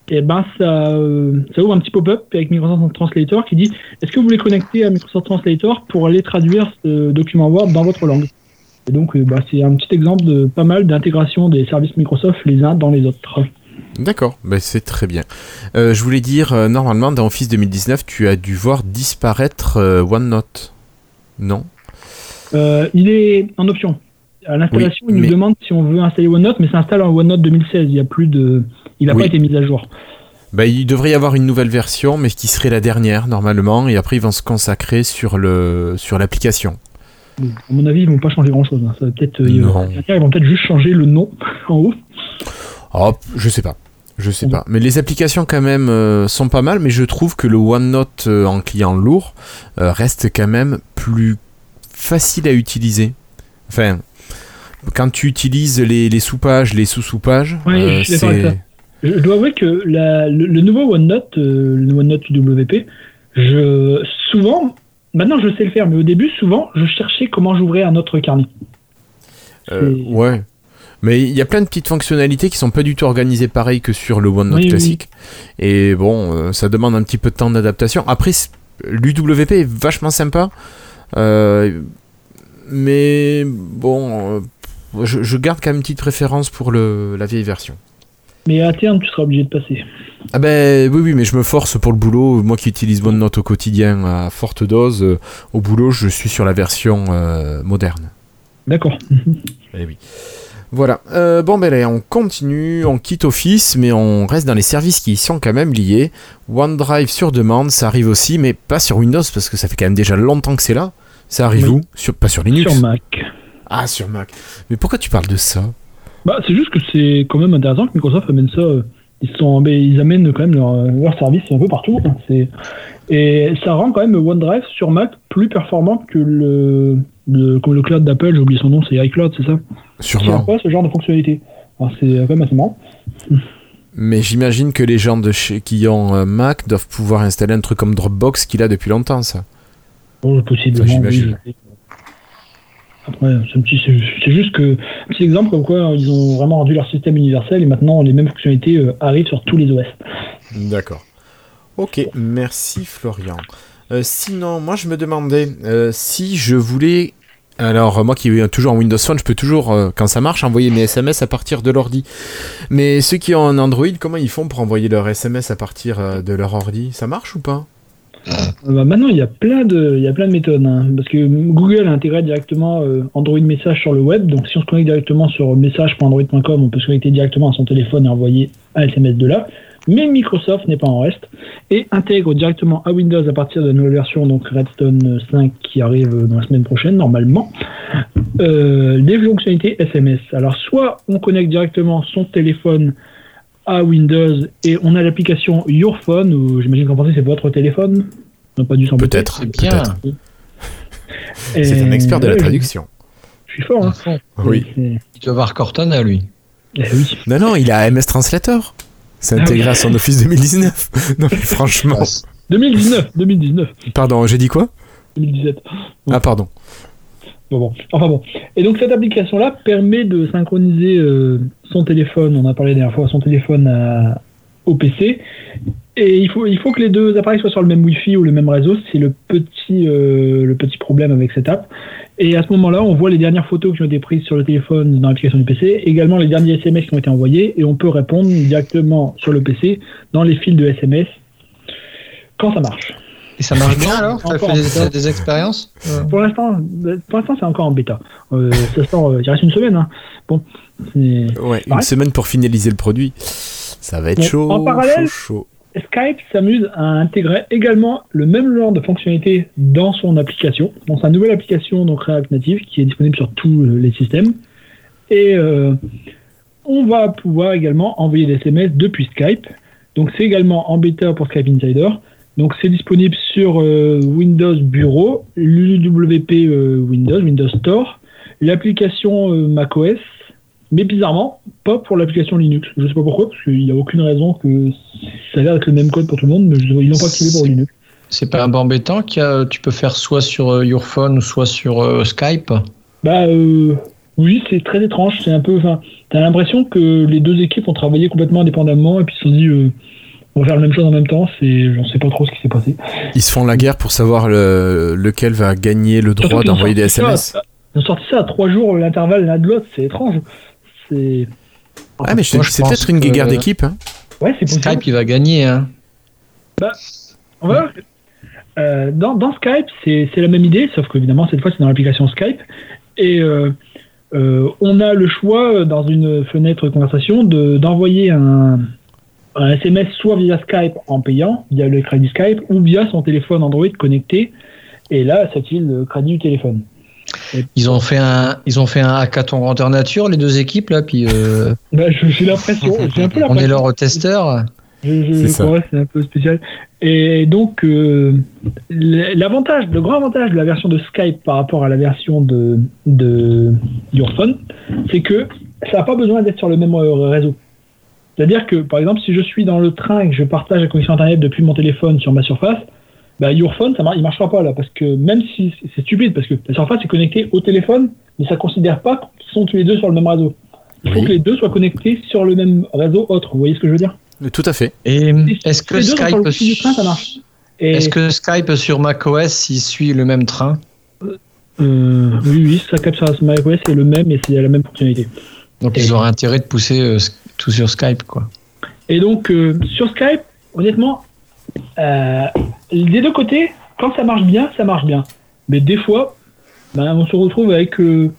et ben ça, euh, ça ouvre un petit pop-up avec Microsoft Translator qui dit est-ce que vous voulez connecter à Microsoft Translator pour aller traduire ce document Word dans votre langue? Et donc euh, bah, c'est un petit exemple de pas mal d'intégration des services Microsoft les uns dans les autres. D'accord, bah, c'est très bien. Euh, je voulais dire, euh, normalement, dans Office 2019, tu as dû voir disparaître euh, OneNote. Non? Il est en option. À l'installation, Oui, il nous mais- demande si on veut installer OneNote, mais ça installe en OneNote 2016. Il y a plus de, il n'a Oui. pas été mis à jour. bah, Il devrait y avoir une nouvelle version, mais qui serait la dernière, normalement, et après, ils vont se consacrer sur le sur l'application. À mon avis, ils vont pas changer grand chose. Ça va peut-être, euh, ils vont- peut-être juste changer le nom en haut. Oh, je sais pas. Je sais pas. Mais les applications, quand même, euh, sont pas mal, mais je trouve que le OneNote euh, en client lourd euh, reste quand même plus facile à utiliser. Enfin, quand tu utilises les, les sous-pages, les sous-sous-pages, Ouais, euh, je suis ça. Je, dois avouer que la- le, le nouveau OneNote, euh, le OneNote UWP, je, souvent, maintenant je sais le faire, mais au début, souvent, je cherchais comment j'ouvrais un autre carnet. Euh, ouais. Mais il y a plein de petites fonctionnalités qui sont pas du tout organisées pareil que sur le OneNote Oui, oui, classique. Et bon, euh, ça demande un petit peu de temps d'adaptation. Après, l'UWP est vachement sympa. Euh, mais bon, je, je garde quand même une petite préférence pour le, la vieille version. Mais à terme, tu seras obligé de passer. Ah ben oui, oui, mais je me force pour le boulot. Moi qui utilise OneNote au quotidien à forte dose, euh, au boulot, je suis sur la version euh, moderne. D'accord. Eh oui. Voilà. Euh, bon, ben allez, on continue, on quitte Office, mais on reste dans les services qui y sont quand même liés. OneDrive sur demande, ça arrive aussi, mais pas sur Windows, parce que ça fait quand même déjà longtemps que c'est là. Ça arrive Oui. où? Sur, Pas sur Linux Sur Mac. Ah, sur Mac. Mais pourquoi tu parles de ça? Bah, c'est juste que c'est quand même intéressant que Microsoft amène ça. euh, Ils, sont, ils amènent quand même leur, leur service un peu partout. hein, Et ça rend quand même OneDrive sur Mac plus performant que le, le, comme le cloud d'Apple, j'ai oublié son nom, c'est iCloud, c'est ça? Qui Sûrement. pas ce genre de fonctionnalité? C'est quand même assez marrant. Mais j'imagine que les gens de chez, qui ont un Mac doivent pouvoir installer un truc comme Dropbox qu'il a depuis longtemps, ça. Bon, possiblement. Ça, j'imagine. oui. Après, c'est juste que petit exemple comme quoi ils ont vraiment rendu leur système universel et maintenant les mêmes fonctionnalités euh, arrivent sur tous les OS. D'accord. Ok, merci Florian. Euh, sinon, moi je me demandais euh, si je voulais. Alors, euh, moi qui ai toujours un Windows Phone, je peux toujours, euh, quand ça marche, envoyer mes SMS à partir de l'ordi. Mais ceux qui ont un Android, comment ils font pour envoyer leurs SMS à partir euh, de leur ordi? Ça marche ou pas? Euh, bah, maintenant, il y a plein de, il y a plein de méthodes, hein, parce que Google a intégré directement euh, Android Message sur le web. Donc, si on se connecte directement sur message.android.com, on peut se connecter directement à son téléphone et envoyer un SMS de là. Mais Microsoft n'est pas en reste et intègre directement à Windows à partir de la nouvelle version, donc Redstone 5 qui arrive dans la semaine prochaine normalement, euh, des fonctionnalités SMS. Alors, soit on connecte directement son téléphone à Windows et on a l'application Your Phone, ou j'imagine qu'en français c'est votre téléphone. Non, pas Peut-être. Peut-être. C'est un expert de la ouais, traduction. Je suis fort, hein. Oui. Il doit avoir Cortana, lui. Eh oui. Non, non, il a MS Translator. C'est Ah intégré oui. à son Office 2019. non, mais franchement. 2019, 2019, Pardon, j'ai dit quoi? 2017. Ah, pardon. Enfin bon. Et donc cette application-là permet de synchroniser euh, son téléphone, on a parlé la dernière fois, son téléphone au PC. Et il faut, il faut que les deux appareils soient sur le même Wi-Fi ou le même réseau. C'est le euh, le petit problème avec cette app. Et à ce moment-là, on voit les dernières photos qui ont été prises sur le téléphone dans l'application du PC, également les derniers SMS qui ont été envoyés, et on peut répondre directement sur le PC dans les fils de SMS quand ça marche. Et ça marche bien alors Encore fait des, expériences Pour l'instant, pour l'instant, c'est encore en bêta. Euh, ça sort, euh, il reste une semaine. Hein. Bon, une semaine pour finaliser le produit. Ça va être Bon, chaud. en parallèle- chaud, chaud. Skype s'amuse à intégrer également le même genre de fonctionnalité dans son application, dans sa nouvelle application donc React Native qui est disponible sur tous les systèmes. Et euh, on va pouvoir également envoyer des SMS depuis Skype. Donc c'est également en bêta pour Skype Insider. Donc c'est disponible sur euh, Windows Bureau, l'UWP euh, Windows, Windows Store, l'application euh, macOS, mais bizarrement, pas pour l'application Linux. Je sais pas pourquoi, parce qu'il n'y a aucune raison que ça a l'air d'être le même code pour tout le monde, mais ils l'ont pas activé pour Linux. C'est pas un peu embêtant que tu peux faire soit sur Your Phone ou soit sur Skype? Bah oui, c'est très étrange. C'est un peu. T'as l'impression que les deux équipes ont travaillé complètement indépendamment et puis se sont dit on va faire la même chose en même temps. C'est, j'en sais pas trop ce qui s'est passé. Ils se font la guerre pour savoir le- lequel va gagner le droit d'envoyer des SMS. ça- Ils ont sorti ça à trois jours l'intervalle l'un de l'autre. C'est étrange. C'est. Ah, mais dis, je c'est peut-être une guerre d'équipe. hein. Ouais, c'est possible. Skype, il va gagner. Hein. On va. Euh, dans, dans Skype, c'est c'est la même idée, sauf qu'évidemment, cette fois, c'est dans l'application Skype. Et euh, euh, on a le choix, dans une fenêtre conversation, de- d'envoyer un, un SMS soit via Skype en payant, via le crédit Skype, ou via son téléphone Android connecté. Et là, ça utilise le crédit du téléphone. Ils ont fait un, ils ont fait un hackathon grandeur nature, les deux équipes là, puis euh, Bah, je- J'ai l'impression, j'ai un peu on est leur testeur. Je, je, C'est je ça. crois, c'est un peu spécial. Et donc, euh, l'avantage, le grand avantage de la version de Skype par rapport à la version de, de Your Phone, c'est que ça n'a pas besoin d'être sur le même euh, réseau. C'est-à-dire que, par exemple, si je suis dans le train et que je partage la connexion Internet depuis mon téléphone sur ma surface, bah, Your Phone, ça mar- il marchera pas là, parce que même si c'est stupide, parce que la surface est connectée au téléphone, mais ça considère pas qu'ils sont tous les deux sur le même réseau. Il faut Oui. que les deux soient connectés sur le même réseau autre. Vous voyez ce que je veux dire? Tout à fait. Et est-ce que Skype, est-ce que Skype sur macOS, il suit le même train? Euh, oui, oui, ça capte sur macOS, c'est le même et c'est la même fonctionnalité. Donc Et- ils auraient intérêt de pousser euh, tout sur Skype, quoi. Et donc, euh, sur Skype, honnêtement, euh, des deux côtés, quand ça marche bien, ça marche bien. Mais des fois, ben, on se retrouve avec euh,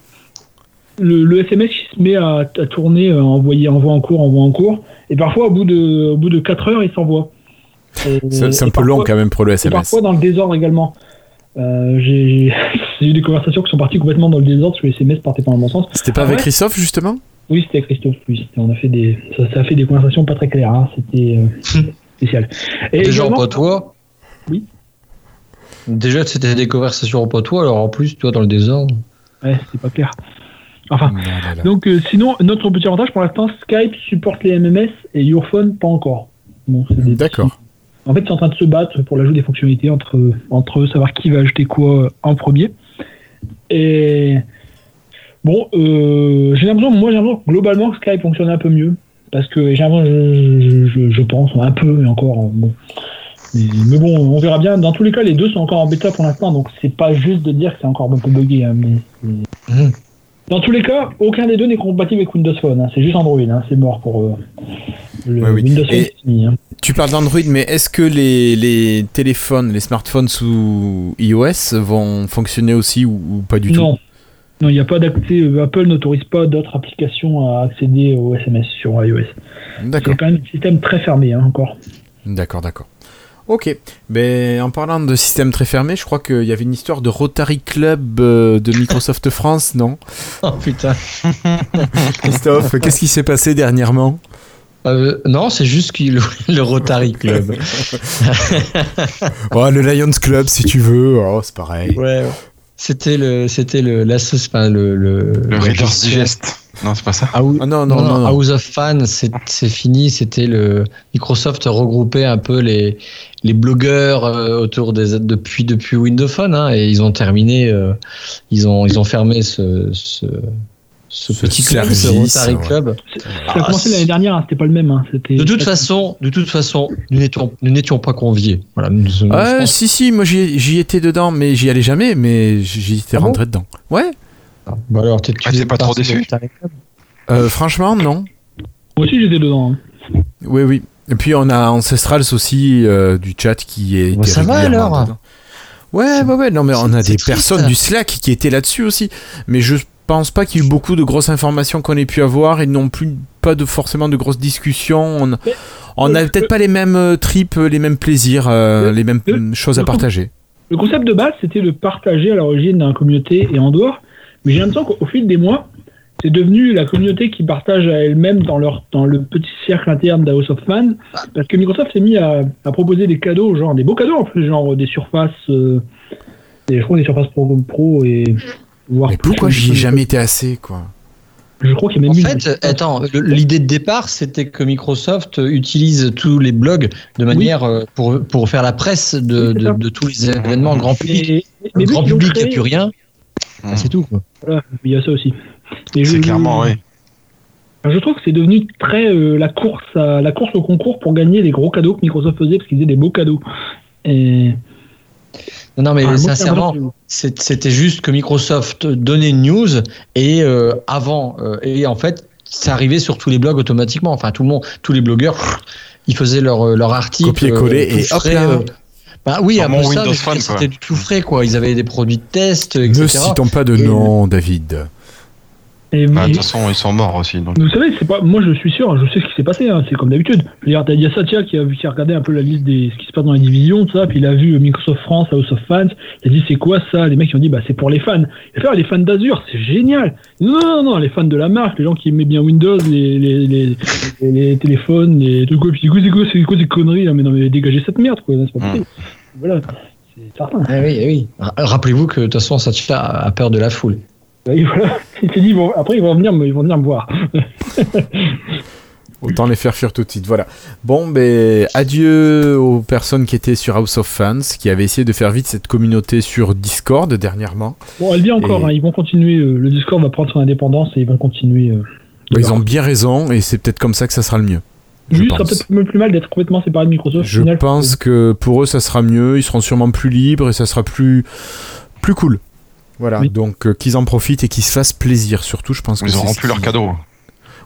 le, le SMS qui se met à, à tourner, euh, envoyer, envoie en cours, envoie en cours. Et parfois, au bout de, au bout de 4 heures, il s'envoie. C'est c'est un peu long quand même pour le Et SMS. parfois dans le désordre également. Euh, J'ai j'ai eu des conversations qui sont parties complètement dans le désordre, sur les SMS partaient pas dans le bon sens. C'était pas Ah avec ouais Christophe justement? Oui, c'était Christophe. Oui, on a fait des, ça, ça a fait des conversations pas très claires. hein, C'était euh, spécial. Et Déjà en également- potois Oui. Déjà, c'était des conversations en potois, alors en plus, toi, dans le désordre. Ouais, c'était pas clair. Enfin, là. donc euh, sinon, notre petit avantage pour l'instant, Skype supporte les MMS et Yourphone pas encore. Bon, c'est D'accord. petits- En fait, ils sont en train de se battre pour l'ajout des fonctionnalités entre, entre eux, savoir qui va ajouter quoi en premier. Et bon, euh, j'ai l'impression, moi j'ai l'impression globalement que Skype fonctionne un peu mieux. Parce que j'ai l'impression, je, je, je pense, un peu, et encore, euh, bon. Mais, mais bon, on verra bien. Dans tous les cas, les deux sont encore en bêta pour l'instant, donc c'est pas juste de dire que c'est encore un peu buggé. hein, mais Mhm. Dans tous les cas, aucun des deux n'est compatible avec Windows Phone. hein. C'est juste Android, hein. c'est mort pour euh, le Ouais, oui. Windows Phone. Fini, hein. Tu parles d'Android, mais est-ce que les, les téléphones, les smartphones sous iOS vont fonctionner aussi ou, ou pas du tout? Non. Il n'y a pas d'accès. Apple n'autorise pas d'autres applications à accéder au SMS sur iOS. D'accord, C'est quand même un système très fermé hein, encore. d'accord, d'accord. Ok, ben, en parlant de système très fermé, je crois qu'il y avait une histoire de Rotary Club euh, de Microsoft France, non? Oh putain. Christophe, qu'est-ce qui s'est passé dernièrement? Euh, non, c'est juste qu'il le Rotary Club. Oh, le Lions Club, si tu veux, oh, c'est pareil. ouais. C'était le, c'était le, l'associ- enfin, le, le, Le la Reader's Digest. Non, c'est pas ça. House- Ah non, non, non, non. House of Fans, c'est, c'est fini. C'était le Microsoft regroupait un peu les, les blogueurs euh, autour des depuis depuis Windows Phone hein, et ils ont terminé. euh, ils ont ils ont fermé ce ce, ce Ce petit club, ce Rotary ouais. Club. Ça Ah, a commencé l'année dernière, hein, c'était pas le même. hein, De toute façon, de toute façon, nous n'étions nous n'étions pas conviés. Voilà. nous- si, si, moi j'y étais dedans, mais j'y allais jamais, mais j'y étais Ah bon rentré dedans. Ouais, Bon, alors, peut-être que Ah, tu t'es faisais pas trop déçu euh, franchement, non. Moi aussi j'étais dedans. hein. Oui, oui. Et puis on a Ancestrals aussi euh, du chat qui est. Bah, ça va, alors Ouais, ouais, ouais. Non, mais on a des triste. personnes du Slack qui étaient là-dessus aussi. Mais je pense pas qu'il y ait eu beaucoup de grosses informations qu'on ait pu avoir et non plus pas de forcément de grosses discussions. On, On n'a peut-être pas les mêmes euh, tripes, les mêmes plaisirs, euh, Le- les mêmes le- choses à partager. Le concept de base, c'était de partager à l'origine dans la communauté et en dehors. Mais j'ai l'impression qu'au fil des mois, c'est devenu la communauté qui partage à elle-même dans, leur, dans le petit cercle interne d'House of Fans. Parce que Microsoft s'est mis à, à proposer des cadeaux, genre des beaux cadeaux en plus, genre des surfaces, euh, des, je crois des surfaces Pro, Pro et Mais plus. pourquoi j'y ai jamais été assez, quoi Je crois qu'il y a En même eu fait, une- attends, le- l'idée de départ, c'était que Microsoft utilise tous les blogs de manière euh, pour, pour faire la presse de, de, tous les événements grand public. Mais, grand public, il n'y a plus rien. Ah, c'est tout. Quoi. Voilà, il y a ça aussi. C'est je- clairement, oui. Je trouve que c'est devenu très euh, la course à la course au concours pour gagner les gros cadeaux que Microsoft faisait parce qu'ils faisaient des beaux cadeaux. Et Non, non, mais Ah, sincèrement, c'était juste que Microsoft donnait une news et euh, avant, euh, et en fait, ça arrivait sur tous les blogs automatiquement. Enfin, tout le monde, tous les blogueurs, ils faisaient leur, euh, leur article. Copier-coller et hop là. euh, bah oui, ça, Windows c'était du tout frais, quoi. Ils avaient des produits de test, etc. Ne citons pas de Et- nom, David. Et Bah, de toute façon, ils sont morts aussi. Donc. vous savez, c'est pas, moi je suis sûr, je sais ce qui s'est passé, hein, c'est comme d'habitude. Dire, Il y a Satya qui a, qui a regardé un peu la liste des ce qui se passe dans les divisions, tout ça, puis il a vu Microsoft France, House of Fans, il a dit c'est quoi ça? Les mecs ils ont dit bah c'est pour les fans. Il a fait ah, les fans d'Azure, c'est génial. Non, non, non, les fans de la marque, les gens qui aimaient bien Windows, les, les, les, les, les téléphones, les trucs, puis c'est quoi, c'est quoi, c'est quoi ces conneries là? Mais non, mais dégagez cette merde, quoi, c'est pas Mm. possible. Voilà, c'est certain. Ah oui, ah oui. Ra- Rappelez-vous que de toute façon, Satya a peur de la foule. Et voilà, il s'est dit bon, après ils vont venir, me- ils vont venir me voir. Autant les faire fuir tout de suite. Voilà. Bon, ben, adieu aux personnes qui étaient sur House of Fans, qui avaient essayé de faire vite cette communauté sur Discord dernièrement. Bon, elle vient encore, Et- hein, ils vont continuer. euh, le Discord va prendre son indépendance et ils vont continuer. euh, Bah, ils ont bien raison, et c'est peut-être comme ça que ça sera le mieux. Je Lui, sera pense. peut-être plus mal d'être complètement séparé de Microsoft. Je final, pense que pour eux, ça sera mieux. Ils seront sûrement plus libres et ça sera plus, plus cool. Voilà. Oui. Donc, euh, qu'ils en profitent et qu'ils se fassent plaisir. Surtout, je pense que Ils c'est auront ce plus leur cadeau.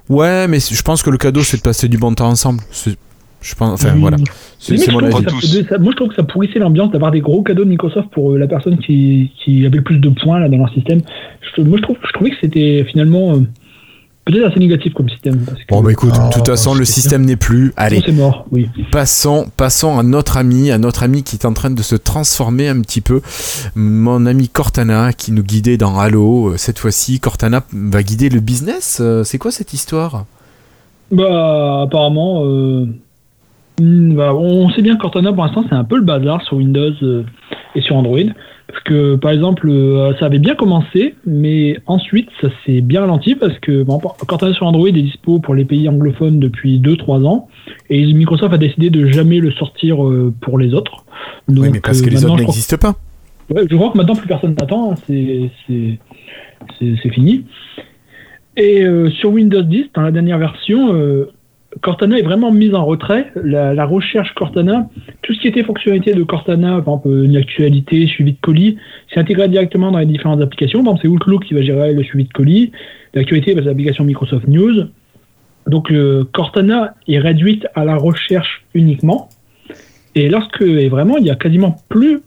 Ouais, mais je pense que le cadeau, c'est de passer du bon temps ensemble. C'est- Je pense. Enfin, Oui. voilà. C'est mon avis. que ça ça- moi, je trouve que ça pourrissait l'ambiance d'avoir des gros cadeaux de Microsoft pour euh, la personne qui, qui avait le plus de points là, dans leur système. Je- moi, je, trouve, je trouvais que c'était finalement euh, peut-être assez négatif comme système. Parce que, Bon, bah écoute, de Ah, toute façon, le système n'est plus. Allez, c'est mort, oui. passons, passons à notre ami, à notre ami qui est en train de se transformer un petit peu. Mon ami Cortana qui nous guidait dans Halo. Euh, Cette fois-ci, Cortana va guider le business. Euh, C'est quoi cette histoire? Bah, apparemment, euh, hmm, bah, on sait bien que Cortana, pour l'instant, c'est un peu le bazar sur Windows et sur Android. Parce que, par exemple, euh, ça avait bien commencé, mais ensuite, ça s'est bien ralenti parce que bon, Cortana sur Android est dispo pour les pays anglophones depuis 2-3 ans. Et Microsoft a décidé de jamais le sortir euh, pour les autres. Donc, Oui, mais parce euh, que les autres crois- n'existent pas. Ouais, je crois que maintenant plus personne n'attend, hein, c'est fini. Et euh, sur Windows 10, dans la dernière version, euh, Cortana est vraiment mise en retrait. La, recherche Cortana, tout ce qui était fonctionnalité de Cortana, par exemple une actualité, suivi de colis, c'est intégré directement dans les différentes applications. Par exemple, c'est Outlook qui va gérer le suivi de colis. L'actualité, bah, c'est l'application Microsoft News. Donc Cortana est réduite à la recherche uniquement. Et lorsque, vraiment, il y a quasiment plus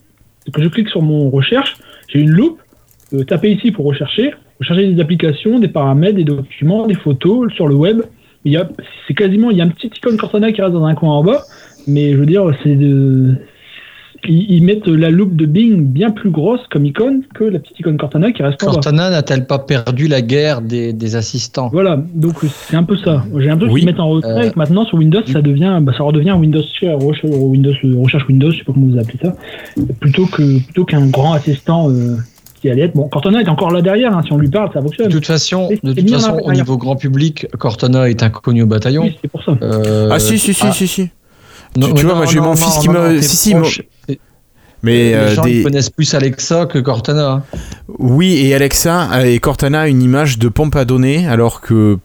que je clique sur mon recherche, j'ai une loupe, euh, taper ici pour rechercher, rechercher des applications, des paramètres, des documents, des photos sur le web. Il y a, c'est quasiment, il y a un petit icône Cortana qui reste dans un coin en bas, mais je veux dire, c'est de, ils, ils mettent la loupe de Bing bien plus grosse comme icône que la petite icône Cortana qui reste en bas. Cortana n'a-t-elle pas perdu la guerre des, des assistants? Voilà, donc c'est un peu ça. J'ai un peu Oui. qu'ils mettent en retrait Euh, et que maintenant sur Windows ça devient, bah, ça redevient Windows Share, Recherche Windows, euh, recherche Windows, je sais pas comment vous appelez ça, plutôt que plutôt qu'un grand assistant euh, qui allait être. Bon, Cortana est encore là derrière, hein, si on lui parle, ça De fonctionne. toute façon, de toute façon au niveau grand public, Cortana est inconnu au bataillon. Oui, c'est pour ça. Euh, ah si, si, si, ah, si, si. non, tu- tu mais vois, moi, j'ai mon fils qui non, me- si, si, proche. Mais les euh, gens des... connaissent plus Alexa que Cortana. oui, et Alexa euh, et Cortana a une image de pompe à données, alors que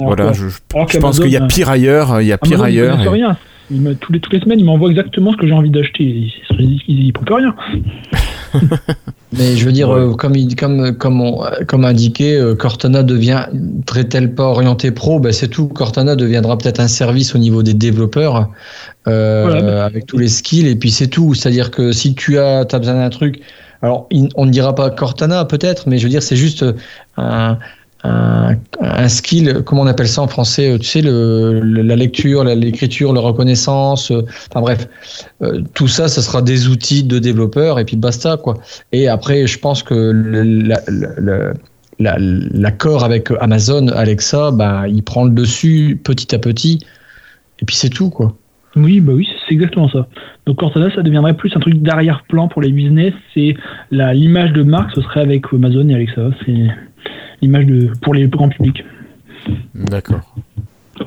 Alors voilà, je, pense qu'il y a qu'Amazon, pire ailleurs, il y a pire Amazon, ailleurs. et- rien. Il me- tous les, toutes les semaines, il m'envoie exactement ce que j'ai envie d'acheter. Il, il, rien. Mais je veux dire, Ouais. euh, comme, il- comme, comme, on- comme indiqué, euh, Cortana devient très-elle pas orienté pro, ben c'est tout. Cortana deviendra peut-être un service au niveau des développeurs euh, Voilà, bah, avec tous les skills et puis c'est tout. C'est-à-dire que si tu as, as besoin d'un truc, alors on ne dira pas Cortana peut-être, mais je veux dire c'est juste un, un, skill, comment on appelle ça en français euh, Tu sais, le, la lecture, l'écriture, la reconnaissance. euh, Enfin bref, euh, tout ça, ça sera des outils de développeurs et puis basta quoi. Et après, je pense que l'accord avec Amazon, Alexa, bah, il prend le dessus petit à petit. Et puis c'est tout quoi. Oui, bah oui, c'est exactement ça. Donc Cortana, ça deviendrait plus un truc d'arrière-plan pour les business. C'est l'image de marque, ce serait avec Amazon et Alexa. C'est l'image de pour les grands publics. D'accord.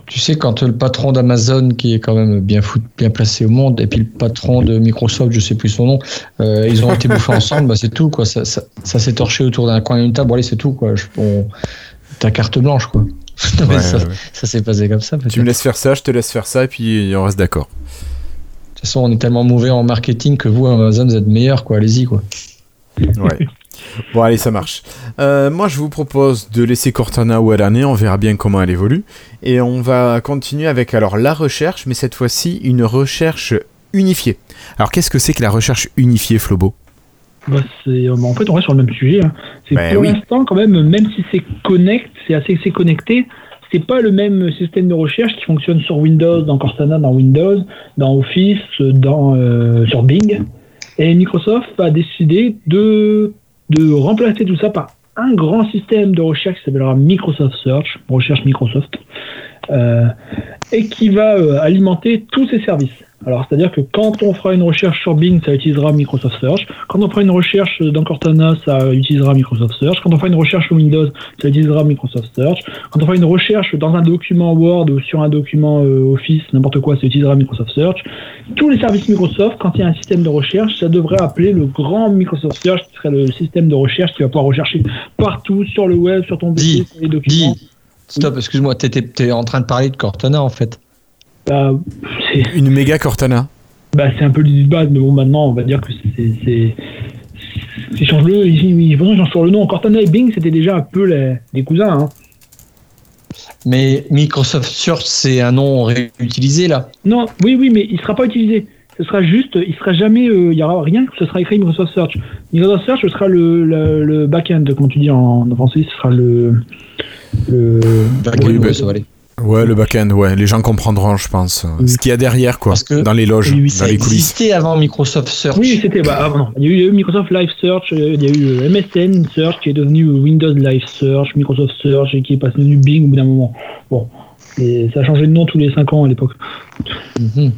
Tu sais, quand le patron d'Amazon, qui est quand même bien, fout, bien placé au monde, et puis le patron de Microsoft, je sais plus son nom, euh, ils ont été bouffés ensemble, bah, c'est tout, quoi. Ça, ça, ça s'est torché autour d'un coin d'une table, bon, allez, c'est tout, quoi. Je, on- ta carte blanche, quoi. Non, mais Ouais, ça, ouais. ça s'est passé comme ça. Tu me laisses faire ça, je te laisse faire ça, et puis on reste d'accord. De toute façon, on est tellement mauvais en marketing que vous, Amazon, vous êtes meilleurs, quoi. Allez-y, quoi. Ouais. Bon, allez, ça marche. Euh, moi, je vous propose de laisser Cortana où elle en est. On verra bien comment elle évolue. Et on va continuer avec alors la recherche, mais cette fois-ci une recherche unifiée. Alors, qu'est-ce que c'est que la recherche unifiée, Flobo? Bah, euh, bah, en fait, on reste sur le même sujet. hein. C'est Ben pour oui. l'instant, quand même, même si c'est connect, c'est assez c'est connecté, c'est pas le même système de recherche qui fonctionne sur Windows, dans Cortana, dans Windows, dans Office, dans, euh, sur Bing. Et Microsoft a décidé de, de remplacer tout ça par un grand système de recherche qui s'appellera Microsoft Search, recherche Microsoft, euh, et qui va euh, alimenter tous ces services. Alors, c'est-à-dire que quand on fera une recherche sur Bing, ça utilisera Microsoft Search. Quand on fera une recherche dans Cortana, ça utilisera Microsoft Search. Quand on fera une recherche sur Windows, ça utilisera Microsoft Search. Quand on fera une recherche dans un document Word ou sur un document euh, Office, n'importe quoi, ça utilisera Microsoft Search. Tous les services Microsoft, quand il y a un système de recherche, ça devrait appeler le grand Microsoft Search, qui serait le système de recherche qui va pouvoir rechercher partout sur le web, sur ton PC, sur les documents. Dis, stop, excuse-moi, t'étais, t'es en train de parler de Cortana, en fait. Bah, c'est Une méga Cortana bah, c'est un peu l'idée de base, mais bon, maintenant, on va dire que c'est. c'est- c'est- change-le, ils, ils, ils changent sur le nom. Cortana et Bing, c'était déjà un peu les, les cousins. Hein. Mais Microsoft Search, c'est un nom réutilisé, là. Non, oui, oui, mais il sera pas utilisé. Ce sera juste, il sera jamais, euh, il y aura rien, ce sera écrit Microsoft Search. Microsoft Search, ce sera le, le, le back-end, comme tu dis en, en français, ce sera le. le bah, ça va aller. Ouais, le back-end, ouais. Les gens comprendront, je pense. Oui. Ce qu'il y a derrière, quoi. Parce que- dans les loges, Oui, dans Ça les coulisses. existait avant Microsoft Search. Oui, c'était. Bah, ah, non. Il, y a eu, il y a eu Microsoft Live Search, euh, il y a eu euh, MSN Search qui est devenu Windows Live Search, Microsoft Search et qui est passé devenu Bing au bout d'un moment. Bon, et ça a changé de nom tous les 5 ans à l'époque. Mhm.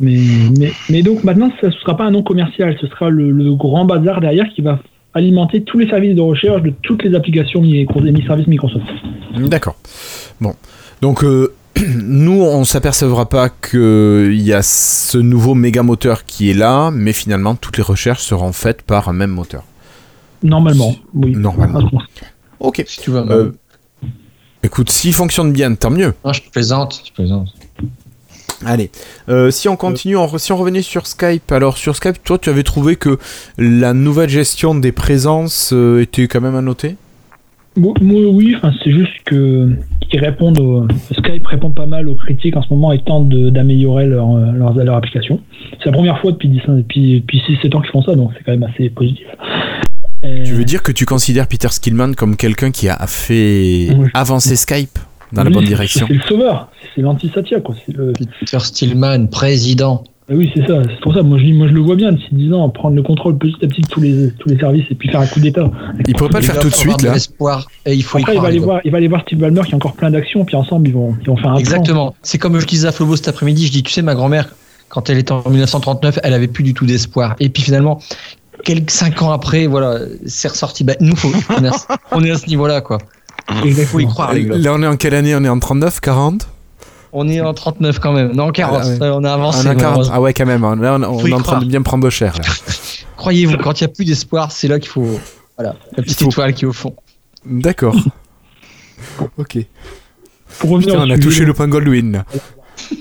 Mais, mais, mais donc maintenant, ce ne sera pas un nom commercial, ce sera le, le grand bazar derrière qui va alimenter tous les services de recherche de toutes les applications mis services Microsoft. D'accord. Bon. Donc, euh, nous, on s'apercevra pas qu'il y a ce nouveau méga moteur qui est là, mais finalement, toutes les recherches seront faites par un même moteur. Normalement, oui. Normalement. Ah. Ok. Si tu veux. Euh, écoute, s'il fonctionne bien, tant mieux. Non, je plaisante, je plaisante. Allez, Euh, si on continue, on si on revenait sur Skype, alors sur Skype, toi, tu avais trouvé que la nouvelle gestion des présences euh, était quand même à noter Moi, moi, oui, enfin, c'est juste que répondent au- Skype répond pas mal aux critiques en ce moment et tente d'améliorer leur, euh, leur, leur application. C'est la première fois depuis 10 ans- depuis, depuis 6-7 ans qu'ils font ça, donc c'est quand même assez positif. Tu veux dire que tu considères Peter Skillman comme quelqu'un qui a fait Oui. avancer Skype? Dans la bonne c'est- direction C'est le sauveur, c'est. C'est le- Peter Stillman, président. Ah oui, c'est ça, c'est pour ça. Moi je, dis- moi, je le vois bien d'ici 10 ans, prendre le contrôle petit à petit de tous les, tous les services et puis faire un coup d'État. Il pourrait pas le faire tout de suite, là l'espoir et il faut Après, y il va, croire. aller voir, il va aller voir Steve Ballmer qui a encore plein d'actions, puis ensemble, ils vont, ils vont faire un. Exactement. C'est comme je disais à Flobo cet après-midi. Je dis, tu sais, ma grand-mère, quand elle était en 1939, elle avait plus du tout d'espoir. Et puis finalement, quelques cinq ans après, voilà, c'est ressorti. Bah, nous, faut, on, est à, ce- on est à ce niveau-là, quoi. Il faut y croire, les gars. Là, on est en quelle année? On est en 39, 40 On est en 39 quand même. Non, 40. Ah ouais. On a avancé. On est en 40. malheureusement. Ah ouais, quand même. Là, on, est en train de bien prendre cher. Croyez-vous, quand il n'y a plus d'espoir, c'est là qu'il faut. Voilà, la petite faut- étoile qui est au fond. D'accord. ok. Pour revenir Putain, on a sujet, touché le point Goldwyn.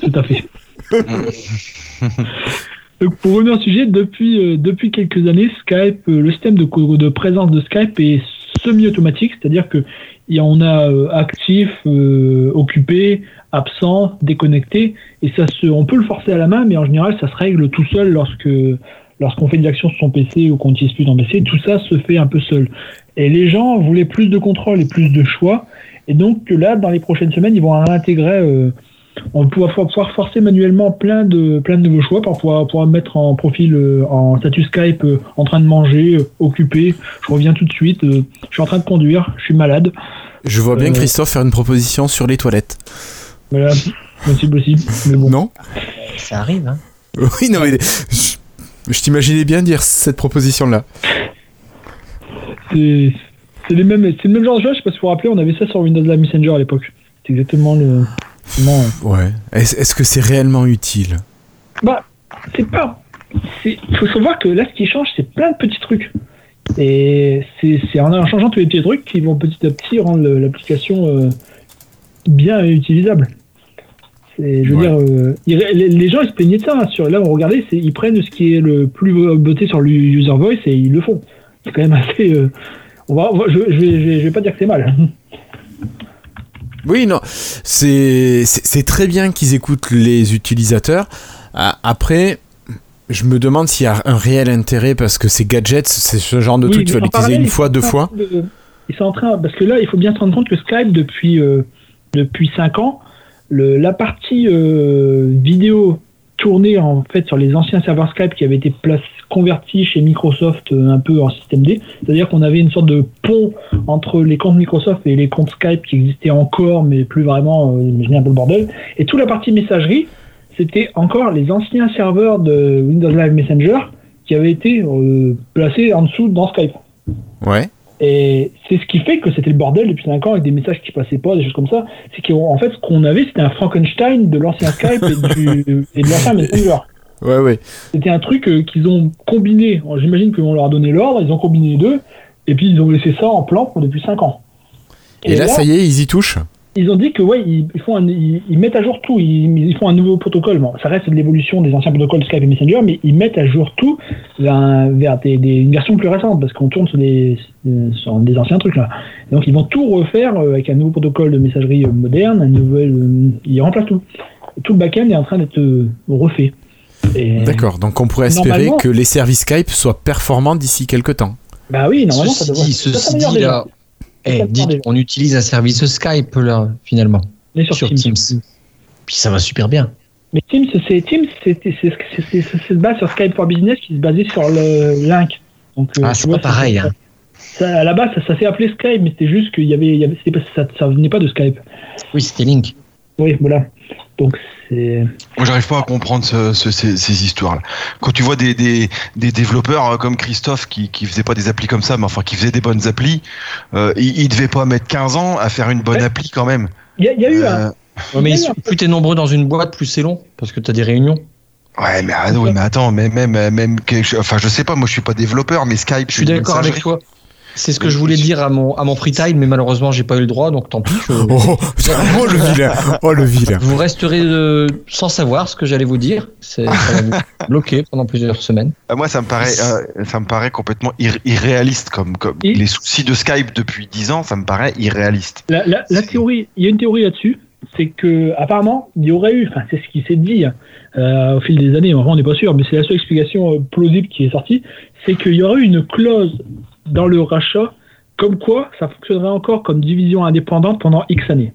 Tout à fait. Donc pour revenir au sujet, depuis, euh, depuis quelques années, Skype, euh, le système de, de présence de Skype est semi-automatique, c'est-à-dire que y en a euh, actif, euh, occupé, absent, déconnecté, et ça se, on peut le forcer à la main, mais en général, ça se règle tout seul lorsque lorsqu'on fait des actions sur son PC ou qu'on plus en PC, tout ça se fait un peu seul. Et les gens voulaient plus de contrôle et plus de choix. Et donc là, dans les prochaines semaines, ils vont intégrer, euh, on va pouvoir, pouvoir forcer manuellement plein de, plein de nouveaux choix pour pouvoir, pouvoir mettre en profil, euh, en statut Skype, euh, en train de manger, euh, occupé. Je reviens tout de suite. euh, je suis en train de conduire. Je suis malade. Je vois bien. Christophe faire une proposition sur les toilettes. Voilà, possible aussi. Mais bon. Non Ça arrive, hein. Oui, non, mais je, je t'imaginais bien dire cette proposition-là. C'est c'est les mêmes, c'est le même genre de chose. Je sais pas si vous vous rappelez, on avait ça sur Windows Live Messenger à l'époque. C'est exactement le. Euh, Ouais. Est-ce que c'est réellement utile? Bah, c'est pas. Il faut savoir que là, ce qui change, c'est plein de petits trucs. Et c'est en en changeant tous les petits trucs qui vont petit à petit rendre l'application euh, bien utilisable. Je veux Ouais. dire, euh, ils- les, les gens ils se plaignaient de ça. hein, sur, là, on regardait, c'est- ils prennent ce qui est le plus beauté sur le user voice et ils le font. C'est quand même assez. euh, on va, on va- je, je, vais, je vais- je vais pas dire que c'est mal. Oui, non. C'est très bien qu'ils écoutent les utilisateurs. Ah, Après, je me demande s'il y a un réel intérêt parce que ces gadgets, c'est ce genre de Oui, truc, tu vas l'utiliser une fois, deux fois. de- ils sont en train, parce que là, il faut bien se rendre compte que Skype, depuis, euh, depuis 5 ans, le, la partie euh, vidéo tournée en fait sur les anciens serveurs Skype qui avaient été place, convertis chez Microsoft euh, un peu en système D, c'est-à-dire qu'on avait une sorte de pont entre les comptes Microsoft et les comptes Skype qui existaient encore, mais plus vraiment, euh, imaginez un peu le bordel. Et toute la partie messagerie, c'était encore les anciens serveurs de Windows Live Messenger qui avaient été euh, placés en dessous dans Skype. Ouais. Et c'est ce qui fait que c'était le bordel depuis 5 ans avec des messages qui passaient pas, des choses comme ça. C'est qu'en fait, ce qu'on avait, c'était un Frankenstein de l'ancien Skype et, du, et de l'ancien Messenger. Ouais, ouais. C'était un truc euh, qu'ils ont combiné. J'imagine qu'on leur a donné l'ordre, ils ont combiné les deux, et puis ils ont laissé ça en plan pour depuis 5 ans. Et, là, ça y est, ils y touchent. ils ont dit que ouais, ils, ils font un- ils, ils mettent à jour tout, ils, ils font un nouveau protocole. Bon, ça reste de l'évolution des anciens protocoles Skype et Messenger, mais ils mettent à jour tout vers, un- vers des, des- une version plus récente parce qu'on tourne sur des, sur des anciens trucs là. Donc ils vont tout refaire euh, avec un nouveau protocole de messagerie euh, moderne, un nouvel, euh, ils remplacent tout. Tout le back-end est en train d'être refait. D'accord, donc on pourrait espérer que les services Skype soient performants d'ici quelques temps. Bah oui, normalement ça devrait. dit, ceci dit, là, eh, dites, déjà. on utilise un service Skype, là, finalement, Mais sur, sur Teams. Teams. Puis ça va super bien. Mais Teams, c'est Teams, se base sur Skype for Business qui se basait sur le Link. Donc, euh, Ah, c'est vois, pas pareil, ça- hein. ça- à la base, ça, ça s'est appelé Skype, mais c'était juste qu'il y avait, il y avait c'était pas- ça, ça venait pas de Skype. Oui, c'était Link. Oui, voilà. Donc c'est. Moi, j'arrive pas à comprendre ce- ce- ces, ces histoires-là. Quand tu vois des, des, des développeurs euh, comme Christophe qui, qui faisaient pas des applis comme ça, mais enfin qui faisaient des bonnes applis, euh, ils, ils devaient pas mettre 15 ans à faire une bonne Ouais. appli quand même. Il y, a- il y a eu un. Euh, Ouais, mais Il plus t'es nombreux dans une boîte, plus c'est long, parce que t'as des réunions. ouais, mais, ah, oui, mais attends, même, même, même, enfin, je sais pas, moi, je suis pas développeur, mais Skype. Je suis d'accord avec toi. C'est ce que je voulais dire à mon, à mon free time, mais malheureusement, j'ai pas eu le droit, donc tant pis. je- Oh, oh, le vilain Oh le vilain Vous resterez euh, sans savoir ce que j'allais vous dire. C'est ça va vous bloquer pendant plusieurs semaines. Ah, Moi, ça me paraît, euh, ça me paraît complètement ir- irréaliste, comme, comme Et- les soucis de Skype depuis 10 ans, ça me paraît irréaliste. La, la, la théorie, il y a une théorie là-dessus, c'est que apparemment il y aurait eu, enfin c'est ce qui s'est dit hein, euh, au fil des années, enfin, on n'est pas sûr, mais c'est la seule explication euh, plausible qui est sortie, c'est qu'il y aurait eu une clause dans le rachat comme quoi ça fonctionnerait encore comme division indépendante pendant X années.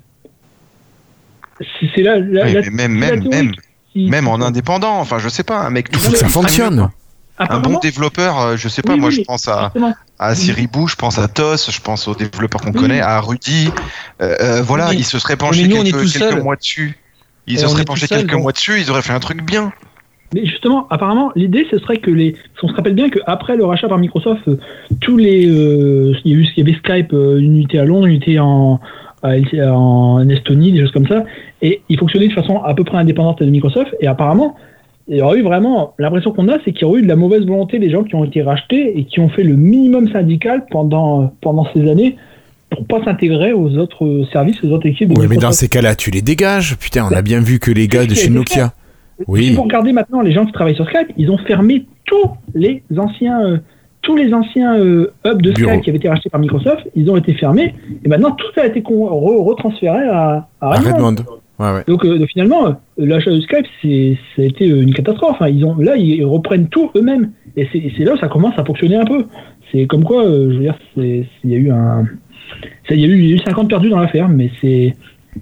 C'est là, Oui, même, c'est la même, théorie même, qui- même en indépendant, enfin, je sais pas, un mec tout Faut que ça fonctionne Un bon développeur, euh, je sais pas, Oui, moi oui, je pense à, à Siribou, je pense à Tos, je pense aux développeurs qu'on Oui. connaît, à Rudy. Euh, euh, voilà, Oui. ils se seraient penchés nous, quelques, quelques mois dessus. Ils Et se seraient penchés quelques mois dessus, ils auraient fait un truc bien. Mais justement, apparemment, l'idée, ce serait que les. On se rappelle bien qu'après le rachat par Microsoft, euh, tous les. euh, il, y a eu, il y avait Skype, euh, une unité à Londres, une unité en, Estonie, des choses comme ça. Et ils fonctionnaient de façon à peu près indépendante de Microsoft. Et apparemment, il y aurait eu vraiment. L'impression qu'on a, c'est qu'il y aurait eu de la mauvaise volonté des gens qui ont été rachetés et qui ont fait le minimum syndical pendant, pendant ces années pour pas s'intégrer aux autres services, aux autres équipes Oui, mais dans ces cas-là, tu les dégages. Putain, on a bien vu que les gars de chez été Nokia. Si Oui. vous regardez maintenant les gens qui travaillent sur Skype, ils ont fermé tous les anciens, euh, tous les anciens euh, hubs de. Skype qui avaient été rachetés par Microsoft. Ils ont été fermés et maintenant tout a été re- retransféré à, à À Redmond. Redmond. Ouais, ouais. Donc euh, finalement, l'achat de Skype, ça a été une catastrophe. hein. Ils ont, là, ils reprennent tout eux-mêmes. Et c'est là où ça commence à fonctionner un peu. C'est comme quoi, je veux dire, il y a eu un. y, il y a eu 50 perdus dans l'affaire, mais c'est.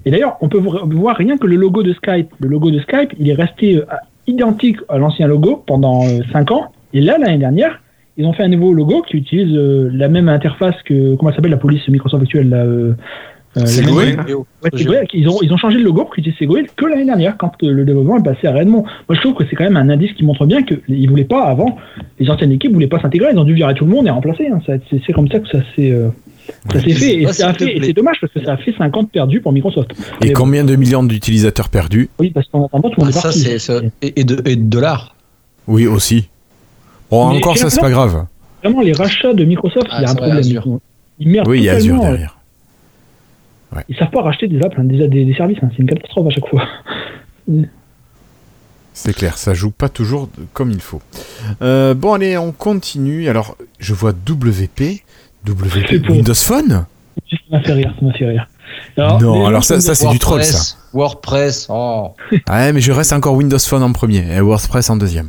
Et d'ailleurs, on peut vo- voir rien que le logo de Skype. Le logo de Skype, il est resté euh, identique à l'ancien logo pendant 5 ans. Et là, l'année dernière, ils ont fait un nouveau logo qui utilise euh, la même interface que. Comment s'appelle la police Microsoft actuelle là, euh, euh, la Segway Ouais, ils, ont, ils ont changé le logo pour utiliser Segway que l'année dernière, quand euh, le développement est passé à Redmond. Moi, je trouve que c'est quand même un indice qui montre bien qu'ils voulaient pas, avant, les anciennes équipes voulaient pas s'intégrer, ils ont dû virer tout le monde et remplacer. hein. C'est c'est comme ça que ça s'est euh, ça s'est fait. Et Ouais, fait- et c'est dommage parce que ça a fait 50 perdus pour Microsoft. Et Mais combien de millions d'utilisateurs perdus? Oui, parce qu'en attendant, tout le Ah, monde est ça, parti. c'est ça. Et, et de, et de dollars. Oui, aussi. Bon, Mais encore, ça, c'est pas grave. Vraiment, les rachats de Microsoft, Ah, il y a un c'est vrai, problème. Azure. Ils merdent Oui, il y a Azure derrière. Ils savent pas racheter des apps, hein, des, des, des services. hein. C'est une catastrophe à chaque fois. C'est clair, ça joue pas toujours comme il faut. Euh, bon, allez, on continue. Alors, je vois WP. WP pour- Windows Phone Ça m'a fait rire, ça m'a fait rire. Non, alors ça- ça, c'est du troll, ça. WordPress. Oh. Ouais, mais je reste encore Windows Phone en premier et WordPress en deuxième.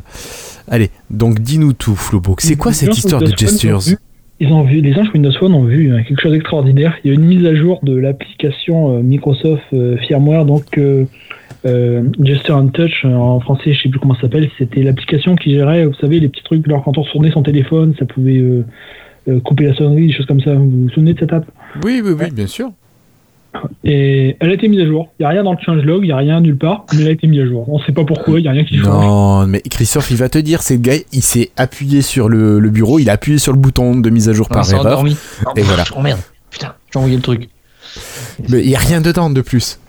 Allez, donc dis-nous tout, Flobook. C'est quoi cette histoire de gestures ont vu- Ils ont vu, les gens sur Windows Phone ont vu hein, quelque chose d'extraordinaire. Il y a une mise à jour de l'application euh, Microsoft euh, Firmware, donc euh, euh, Gesture and Touch en français, je sais plus comment ça s'appelle. C'était l'application qui gérait, vous savez, les petits trucs. Alors quand on tournait son téléphone, ça pouvait euh, couper la sonnerie, des choses comme ça. Vous vous souvenez de cette app? Oui, oui, oui, bien sûr. Et elle a été mise à jour. Il n'y a rien dans le changelog, il n'y a rien nulle part, mais elle a été mise à jour. On ne sait pas pourquoi, il n'y a rien qui change. Non, mais Christophe, il va te dire, c'est le gars, il s'est appuyé sur le, le bureau, il a appuyé sur le bouton de mise à jour On par erreur. endormi. Et voilà. Oh merde. Putain, j'ai envoyé le truc. Mais il n'y a rien dedans de plus.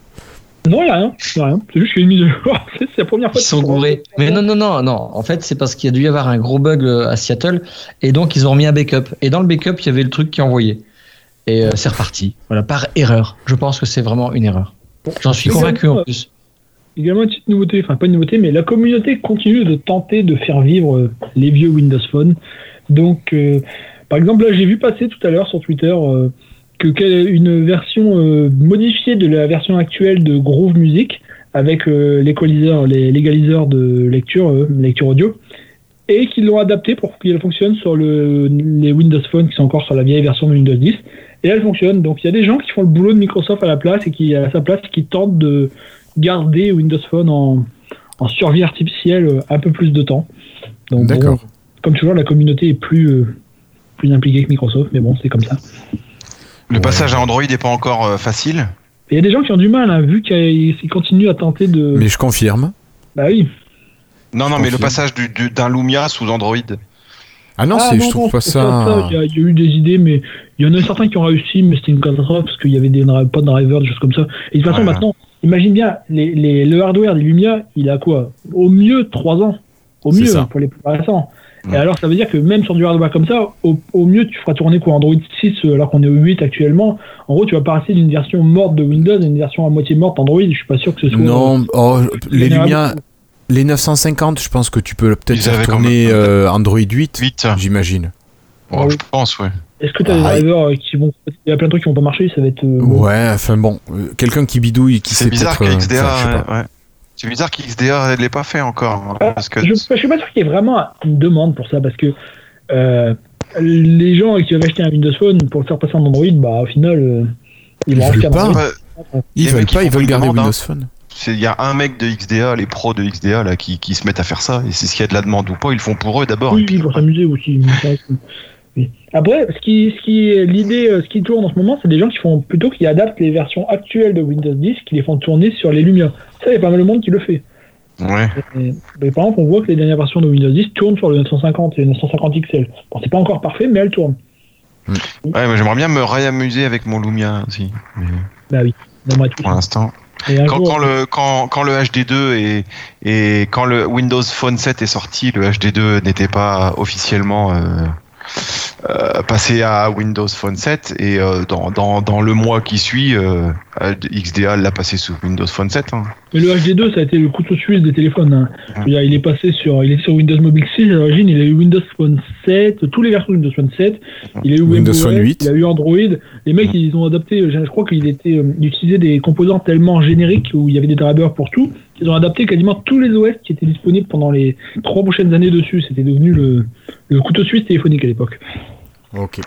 Non, il n'y a rien. Il y a rien. C'est juste qu'il y a une mise à jour. c'est la première fois Ils sont gourés. Mais non, non, non, non. En fait, c'est parce qu'il y a dû y avoir un gros bug euh, à Seattle. Et donc, ils ont remis un backup. Et dans le backup, il y avait le truc qui envoyait. Et euh, c'est reparti. Voilà, par erreur. Je pense que c'est vraiment une erreur. J'en suis convaincu en plus. Également une petite nouveauté, enfin pas une nouveauté, mais la communauté continue de tenter de faire vivre euh, les vieux Windows Phone. Donc, euh, par exemple, là j'ai vu passer tout à l'heure sur Twitter euh, que une version euh, modifiée de la version actuelle de Groove Music avec euh, l'équaliseur, les l'égaliseur de lecture, euh, lecture audio, et qu'ils l'ont adapté pour qu'elle fonctionne sur le, les Windows Phone qui sont encore sur la vieille version de Windows 10. Et elle fonctionne. Donc il y a des gens qui font le boulot de Microsoft à la place et qui, à sa place, qui tentent de garder Windows Phone en, en survie artificielle euh, un peu plus de temps. Donc, bon, comme toujours, la communauté est plus, plus impliquée que Microsoft, mais bon, c'est comme ça. Le Ouais. passage à Android n'est pas encore euh, facile. Il y a des gens qui ont du mal, hein, vu qu'ils ils continuent à tenter de. Mais je confirme. Bah oui. Non, non, Je mais le passage du- du- d'un Lumia sous Android. Ah non, Ah, c'est, je trouve pas ça. Il y, a- il y a eu des idées, mais il y en a certains qui ont réussi, mais c'était une catastrophe parce qu'il y avait des, pas de drivers, des choses comme ça. Et de toute façon, Ouais. maintenant, imagine bien, les, les- le hardware des Lumia, il a quoi? Au mieux 3 ans. Au mieux, ça. pour les plus récents. Et alors, ça veut dire que même sur du hardware comme ça, au, au mieux, tu feras tourner quoi Android 6 euh, alors qu'on est au 8 actuellement. En gros, tu vas passer d'une version morte de Windows à une version à moitié morte d'Android. Je suis pas sûr que ce soit. Non, oh, les Lumia, les 950, je pense que tu peux peut-être faire tourner même- euh, Android 8, 8. j'imagine. Oh, je pense, ouais. Est-ce que tu as des Ah, drivers euh, qui vont. Il y a plein de trucs qui vont pas marcher, ça va être. euh. Ouais, enfin bon, euh, quelqu'un qui bidouille, qui sait C'est bizarre peut-être. euh, pas. ouais, ouais. C'est bizarre qu'XDA ne l'ait pas fait encore. Ah, parce que Je, je suis pas sûr qu'il y ait vraiment une demande pour ça parce que euh, les gens qui veulent acheter un Windows Phone pour le faire passer en Android, bah au final, euh, ils Ils vont faire pas. Android. Ils veulent pas, ils veulent garder demande, hein. Windows Phone. Il y a un mec de XDA, les pros de XDA, là, qui, qui se mettent à faire ça. Et c'est ce qu'il y a de la demande ou pas, ils le font pour eux d'abord. Oui, et puis- oui, pour s'amuser aussi. Après, ce qui, ce qui l'idée, euh, ce qui tourne en ce moment, c'est des gens qui font plutôt qui adaptent les versions actuelles de Windows 10, qui les font tourner sur les Lumia. Ça, il y a pas mal de monde qui le fait. Ouais. Et- mais par exemple, on voit que les dernières versions de Windows 10 tournent sur le 950 et le 950 XL. Bon, c'est pas encore parfait, mais elles tournent. Ouais, mais j'aimerais bien me réamuser avec mon Lumia aussi. Mais Bah oui. Pour l'instant. Et un Quand, jour- quand le, quand, quand le HD2 et, et quand le Windows Phone 7 est sorti, le HD2 n'était pas officiellement euh, euh, passé à Windows Phone 7 et euh, dans, dans, dans le mois qui suit, euh, XDA l'a passé sous Windows Phone 7. hein. Mais le HD2, ça a été le couteau suisse des téléphones. hein. Il est passé sur, il est sur Windows Mobile 6 à l'origine. Il a eu Windows Phone 7, tous les versions de Windows Phone 7. Il a eu Windows WebOS, Phone 8. Il a eu Android. Les mecs, ils ont adapté. Je crois qu'il était, euh, ils utilisaient des composants tellement génériques où il y avait des drivers pour tout. Ils ont adapté quasiment tous les OS qui étaient disponibles pendant les trois prochaines années dessus. C'était devenu le, le couteau suisse téléphonique à l'époque. Ok.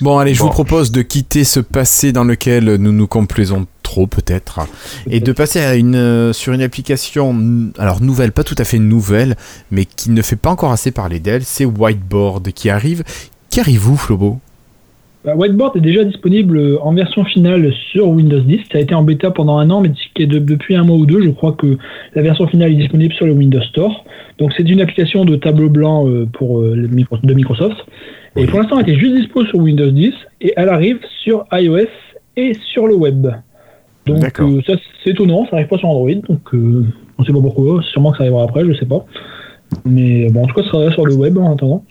Bon, allez, je Bon. vous propose de quitter ce passé dans lequel nous nous complaisons trop, peut-être, et de passer à une, euh, sur une application, alors nouvelle, pas tout à fait nouvelle, mais qui ne fait pas encore assez parler d'elle, c'est Whiteboard qui arrive. Qui arrive où, Flobo? Whiteboard est déjà disponible euh, en version finale sur Windows 10. Ça a été en bêta pendant un an, mais est depuis un mois ou deux, je crois que la version finale est disponible sur le Windows Store. Donc c'est une application de tableau blanc euh, pour euh, de Microsoft. Et pour l'instant, elle était juste dispo sur Windows 10 et elle arrive sur iOS et sur le web. Donc euh, ça c'est étonnant, ça arrive pas sur Android, donc euh, on sait pas pourquoi. Sûrement que ça arrivera après, je sais pas. Mais bon, en tout cas, ça sera sur le web en attendant.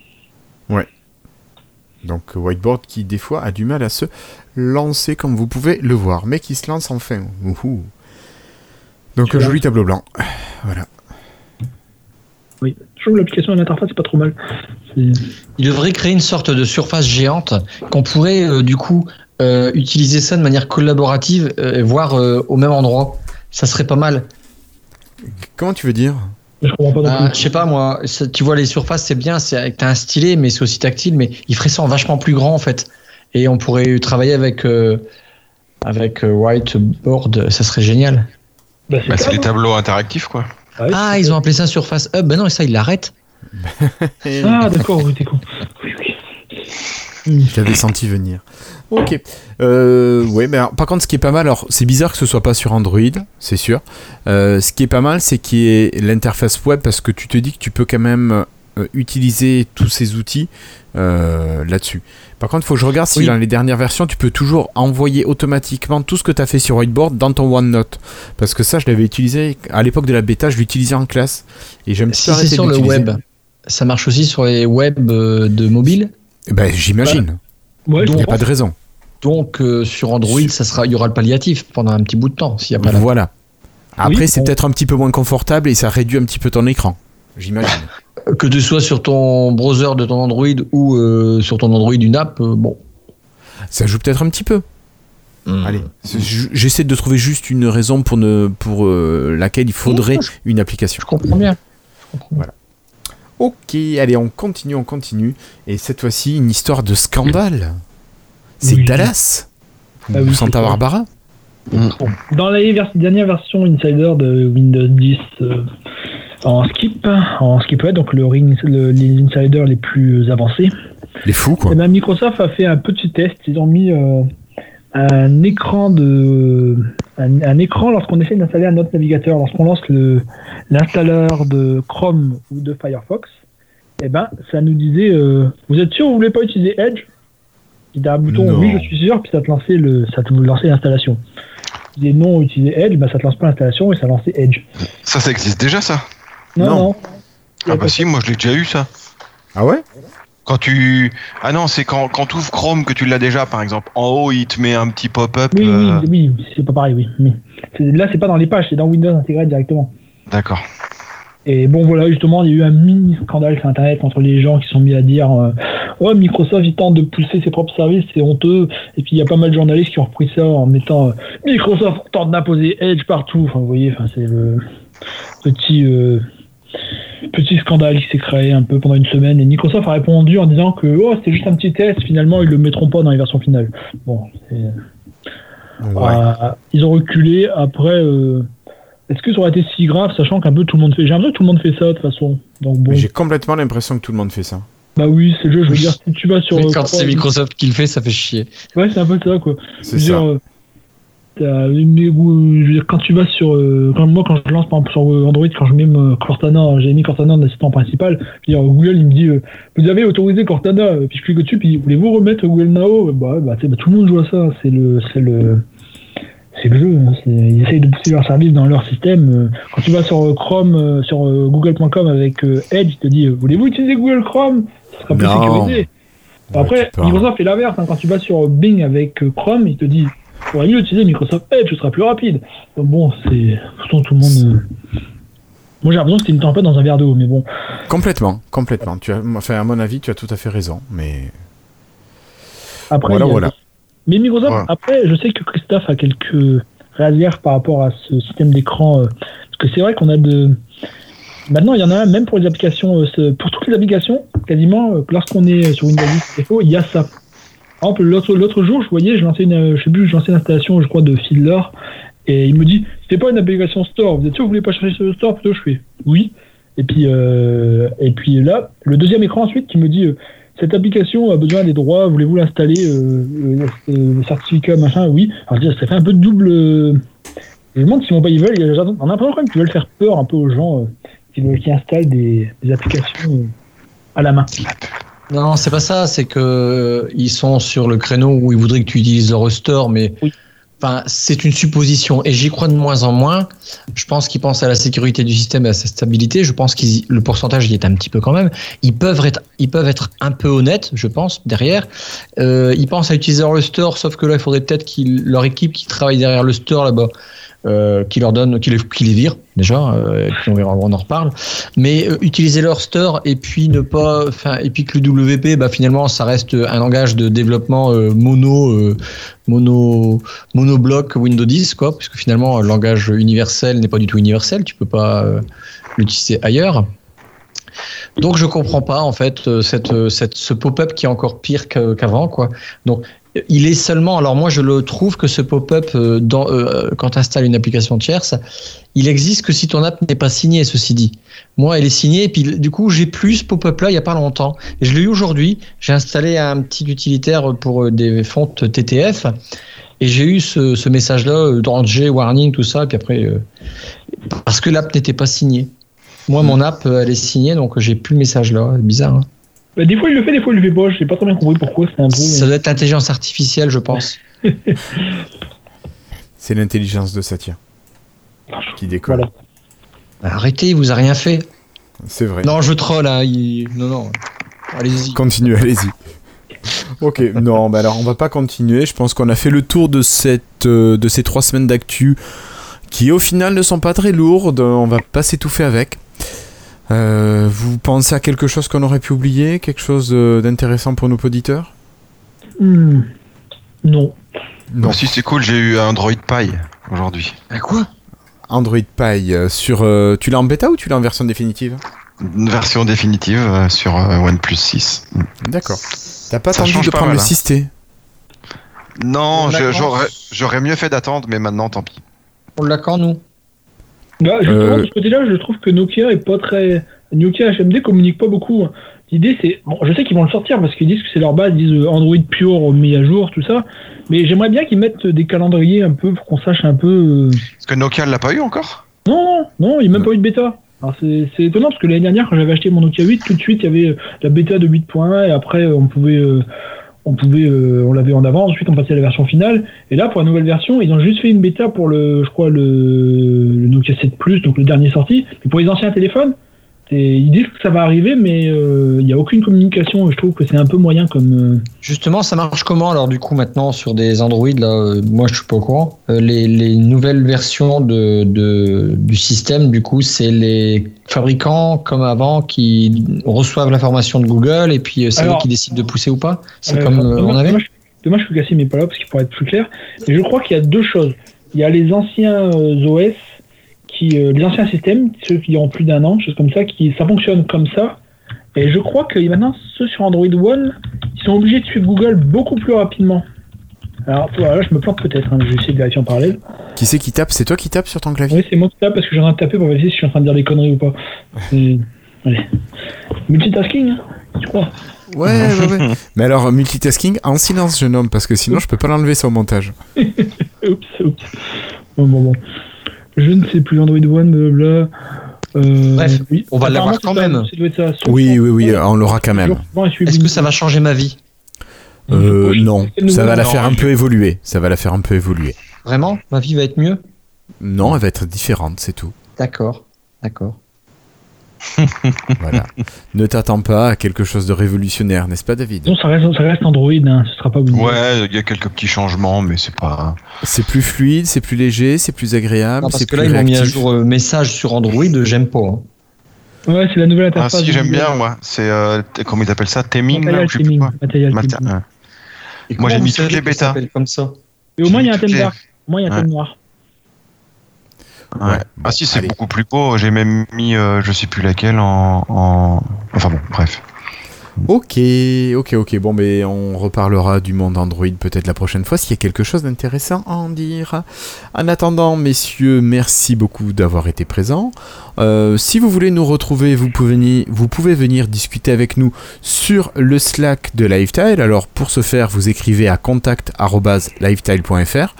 Donc Whiteboard qui des fois a du mal à se lancer comme vous pouvez le voir, mais qui se lance enfin. Ouhou. Donc joli tableau blanc. Voilà. Oui, je trouve que l'application et l'interface c'est pas trop mal. Il devrait créer une sorte de surface géante qu'on pourrait euh, du coup euh, utiliser ça de manière collaborative, euh, voire euh, au même endroit. Ça serait pas mal. Comment tu veux dire? Je comprends pas non Ah, je sais pas moi, tu vois les surfaces c'est bien, c'est t'as un stylet mais c'est aussi tactile, mais il ferait ça en vachement plus grand en fait. Et on pourrait travailler avec euh, avec euh, Whiteboard, ça serait génial. Bah, Bah, c'est calme. les tableaux interactifs, quoi. Ah, oui, Ah, ils ont appelé ça Surface Hub. Ben non, et ça ils l'arrêtent. Ah, d'accord, oui, t'es con. Oui, oui. Je l'avais senti venir. Ok. Euh, ouais, mais alors, par contre, ce qui est pas mal, alors c'est bizarre que ce soit pas sur Android, c'est sûr. Euh, ce qui est pas mal, c'est qu'il y ait l'interface web parce que tu te dis que tu peux quand même euh, utiliser tous ces outils là-dessus. Par contre, il faut que je regarde si Oui. dans les dernières versions, tu peux toujours envoyer automatiquement tout ce que tu as fait sur Whiteboard dans ton OneNote. Parce que ça, je l'avais utilisé à l'époque de la bêta, je l'utilisais en classe. Et j'aime Si c'est sur le web, ça marche aussi sur les web euh, de mobile? Ben, j'imagine. Ouais, Il n'y a pas de raison. Donc euh, sur Android, ça sera, il y aura le palliatif pendant un petit bout de temps s'il y a pas. Voilà. Après, Oui, c'est peut-être un petit peu moins confortable et ça réduit un petit peu ton écran. J'imagine. que tu sois sur ton browser de ton Android ou euh, sur ton Android une app. euh, bon. ça joue peut-être un petit peu. Hmm. Allez, j'essaie de trouver juste une raison pour, ne, pour laquelle il faudrait Oui, une application. Je comprends bien. Je comprends bien. Ok, allez, on continue, on continue. Et cette fois-ci, une histoire de scandale. C'est Oui. Dallas Ah Ou oui, Santa. Barbara Bon, Dans la vers- dernière version Insider de Windows 10 euh, en skip, en skip ouais, donc le ring, le- les insiders les plus avancés, Les fous, quoi. Microsoft a fait un petit test. Ils ont mis euh, un écran de un, un écran lorsqu'on essaie d'installer un autre navigateur, lorsqu'on lance le l'installeur de Chrome ou de Firefox. Eh ben, ça nous disait euh, Vous êtes sûr vous voulez pas utiliser Edge? Il y a un bouton Non. Oui, je suis sûr, puis ça te lançait le ça te lançait l'installation. Disais non, utiliser Edge, ben, ça te lance pas l'installation et ça lançait Edge. Ça, ça existe déjà, ça? Non, Non. non. Ah bah si, moi je l'ai déjà eu, ça. Ah ouais? Quand tu... Ah non, c'est quand, quand tu ouvres Chrome que tu l'as déjà, par exemple. En haut, il te met un petit pop-up. Oui, euh, oui, oui, c'est pas pareil, oui. Mais là, c'est pas dans les pages, c'est dans Windows intégré directement. D'accord. Et bon, voilà, justement, il y a eu un mini scandale sur Internet entre les gens qui sont mis à dire euh, Ouais, Microsoft, il tente de pousser ses propres services, c'est honteux. Et puis, il y a pas mal de journalistes qui ont repris ça en mettant euh, Microsoft tente d'imposer Edge partout. Enfin, vous voyez, enfin, c'est le petit, euh, petit scandale qui s'est créé un peu pendant une semaine. Et Microsoft a répondu en disant que oh, c'était juste un petit test, finalement, ils le mettront pas dans les versions finales. Bon, c'est. Ouais. Euh, ils ont reculé. Après, euh, est-ce que ça aurait été si grave, sachant qu'un peu tout le monde fait. J'ai l'impression que tout le monde fait ça de toute façon. Donc bon, J'ai complètement l'impression que tout le monde fait ça. bah oui, c'est le jeu. Je veux dire, si tu vas sur. Mais euh, quand c'est Microsoft qui le fait, ça fait chier. Ouais, c'est un peu ça quoi. C'est ça. dire, euh, ou- je veux dire, quand tu vas sur. euh, quand, moi, quand je lance par exemple sur Android, quand je mets Cortana, j'ai mis Cortana en assistant principal, je veux dire, Google il me dit euh, Vous avez autorisé Cortana, puis je clique dessus, puis voulez-vous remettre Google Now? Bah, bah, bah, tout le monde joue à ça. C'est le. C'est le c'est le jeu, hein, c'est- ils essayent de pousser leur service dans leur système. Quand tu vas sur Chrome, euh, sur google.com avec Edge, il te dit euh, Voulez-vous utiliser Google Chrome? Ça sera plus Non. sécurisé. Ouais, Après, parles. Microsoft fait l'inverse. hein. Quand tu vas sur Bing avec Chrome, il te dit faudrait mieux utiliser Microsoft Edge, ce sera plus rapide. Donc bon, c'est. Pourtant, tout le monde. euh, Moi, j'ai l'impression que c'était une tempête dans un verre d'eau, mais bon. Complètement, complètement. Tu as, enfin, à mon avis, tu as tout à fait raison. Mais Après, Voilà. Mais Microsoft, après, je sais que Christophe a quelques réserves par rapport à ce système d'écran. euh, parce que c'est vrai qu'on a de. Maintenant, il y en a un, même pour les applications, euh, pour toutes les applications, quasiment, euh, lorsqu'on est sur Windows 10 défaut, il y a ça. Par exemple, l'autre, jour, je voyais, je lançais une, je sais plus, je lançais une installation, je crois, de Fiddler, et il me dit, c'était pas une application store, vous êtes sûr que vous voulez pas chercher sur le store? Plutôt, je fais, oui. Et puis, euh, et puis là, le deuxième écran ensuite qui me dit, euh, cette application a besoin des droits, voulez-vous l'installer, euh, euh, euh, le certificat, machin, oui. Alors, je dis, ça fait un peu de double. je me demande si ils veulent, il y a- on a l'impression quand même qu'ils veulent faire peur un peu aux gens qui, veulent- qui installent des, des applications à la main. Non, c'est pas ça. C'est que euh, ils sont sur le créneau où ils voudraient que tu utilises leur store, mais Oui. enfin, c'est une supposition et j'y crois de moins en moins. Je pense qu'ils pensent à la sécurité du système et à sa stabilité. Je pense que le pourcentage y est un petit peu quand même. Ils peuvent être, ils peuvent être un peu honnêtes, je pense, derrière. Euh, ils pensent à utiliser leur store, sauf que là, il faudrait peut-être qu'ils, leur équipe qui travaille derrière le store là-bas. Euh, qui leur donne, qui les, qui vire déjà, euh, et puis on en reparle. Mais euh, utiliser leur store et puis ne pas, et puis que le WP, bah finalement, ça reste un langage de développement mono, mono, monobloc Windows 10, quoi, puisque finalement, le langage universel n'est pas du tout universel. Tu peux pas l'utiliser ailleurs. Donc je comprends pas en fait cette, cette, ce pop-up qui est encore pire qu'avant quoi. Donc il est seulement alors moi je le trouve que ce pop-up euh, dans euh, quand tu installes une application tierce, il existe que si ton app n'est pas signée ceci dit. Moi elle est signée et puis du coup j'ai plus ce pop-up là il y a pas longtemps. Et je l'ai eu aujourd'hui, j'ai installé un petit utilitaire pour euh, des fontes TTF et j'ai eu ce, ce message là danger warning tout ça et puis après euh, parce que l'app n'était pas signée. Moi, mon app, euh, elle est signée, donc j'ai plus le message là. Bizarre. hein. Bah, des fois il le fait, des fois il le fait pas. Je sais pas très bien compris pourquoi. C'est un peu. Ça doit être l'intelligence artificielle, je pense. C'est l'intelligence de Satya qui décolle. Voilà. Arrêtez, il vous a rien fait. C'est vrai. Non, je troll. Hein, il- Non, non. Allez-y. Continue, allez-y. Ok, non, bah alors on va pas continuer. Je pense qu'on a fait le tour de, cette, euh, de ces trois semaines d'actu qui au final ne sont pas très lourdes. On va pas s'étouffer avec. Euh, vous pensez à quelque chose qu'on aurait pu oublier Quelque chose d'intéressant pour nos auditeurs? Hmm. Non. Non. Si c'est cool, j'ai eu un Android Pie aujourd'hui. À quoi? Android Pie euh, sur. euh, tu l'as en bêta ou tu l'as en version définitive? Une version définitive euh, sur euh, OnePlus 6. D'accord. T'as pas attendu de pas prendre mal, le hein. 6T Non, On je- attend. j'aurais j'aurais mieux fait d'attendre, mais maintenant tant pis. On l'a quand, nous? Bah, justement, Euh. de ce côté-là, je trouve que Nokia est pas très. Nokia HMD communique pas beaucoup. L'idée, c'est. Bon, je sais qu'ils vont le sortir parce qu'ils disent que c'est leur base, ils disent euh, Android pure mis à jour, tout ça. Mais j'aimerais bien qu'ils mettent des calendriers un peu pour qu'on sache un peu. euh, Est-ce que Nokia l'a pas eu encore? Non, non, non, il n'y a même pas eu de bêta. Alors c'est c'est étonnant parce que l'année dernière, quand j'avais acheté mon Nokia 8, tout de suite il y avait la bêta de 8.1 et après on pouvait, euh, on pouvait, euh, on l'avait en avant. Ensuite on passait à la version finale. Et là pour la nouvelle version, ils ont juste fait une bêta pour le, je crois le, Nokia 7 Plus, donc le dernier sorti. Mais pour les anciens téléphones, c'est- ils disent que ça va arriver, mais euh, il n'y a aucune communication. Et je trouve que c'est un peu moyen comme. euh, Justement, ça marche comment alors du coup maintenant sur des Android là euh, Moi, je suis pas au courant. Euh, les, les nouvelles versions de, de- du système, du coup, c'est les fabricants comme avant qui reçoivent l'information de Google et puis euh, c'est eux qui décident de pousser ou pas. C'est Euh, comme euh, dommage, on avait. dommage- Dommage que Cassim n'est pas là parce qu'il pourrait être plus clair. Mais je crois qu'il y a deux choses. Il y a les anciens euh, OS, qui, euh, les anciens systèmes, ceux qui ont plus d'un an, choses comme ça, qui ça fonctionne comme ça. Et je crois que maintenant, ceux sur Android One, ils sont obligés de suivre Google beaucoup plus rapidement. Alors voilà, je me plante peut-être, hein, je vais essayer de vérifier en parallèle. Qui c'est qui tape? C'est toi qui tapes sur ton clavier? Oui, c'est moi qui tape parce que j'ai en train de taper pour vérifier si je suis en train de dire des conneries ou pas. Et- Allez. Multitasking, hein, tu crois? Ouais, ouais, ouais. Mais alors, multitasking en silence, jeune homme, parce que sinon je peux pas l'enlever ça au montage. Oups, oups. Bon, bon, bon. Je ne sais plus, Android One, blablabla. Euh, Bref, oui. on va l'avoir quand ça, même. ça ça. Oui, oui, oui, on l'aura quand même. Est-ce que ça va changer ma vie? Euh, Oui, non, ça va la Non, faire un je- peu évoluer. Ça va la faire un peu évoluer. Vraiment? Ma vie va être mieux? Non, elle va être différente, c'est tout. D'accord, d'accord. Voilà. ne t'attends pas à quelque chose de révolutionnaire, n'est-ce pas, David? Non, ça reste, ça reste Android, hein, ce sera pas Windows. Ouais, il y a quelques petits changements, mais c'est pas. C'est plus fluide, c'est plus léger, c'est plus agréable, Non, parce c'est que plus là, ils m'ont mis à réactif. jour euh, message sur Android, j'aime pas. hein. Ouais, c'est la nouvelle Ah interface. si, de j'aime bien, moi. C'est euh, comment ils appellent ça? Teaming, quoi. Material Mater- Teaming. ouais. Et Moi, j'ai mis toutes les bêtas. comme ça? Et au moins, il y a un thème les- dark. Au moins, il y a un thème noir. Ouais. Ouais. ah si, c'est beaucoup plus beau. J'ai même mis, euh, je sais plus laquelle, en, en... Enfin bon, bref. Ok, ok, ok. Bon, mais on reparlera du monde Android peut-être la prochaine fois s'il y a quelque chose d'intéressant à en dire. En attendant, messieurs, merci beaucoup d'avoir été présents. Euh, si vous voulez nous retrouver, vous pouvez, venir, discuter avec nous sur le Slack de Lifetile. Alors pour ce faire, vous écrivez à contact@lifetile.fr.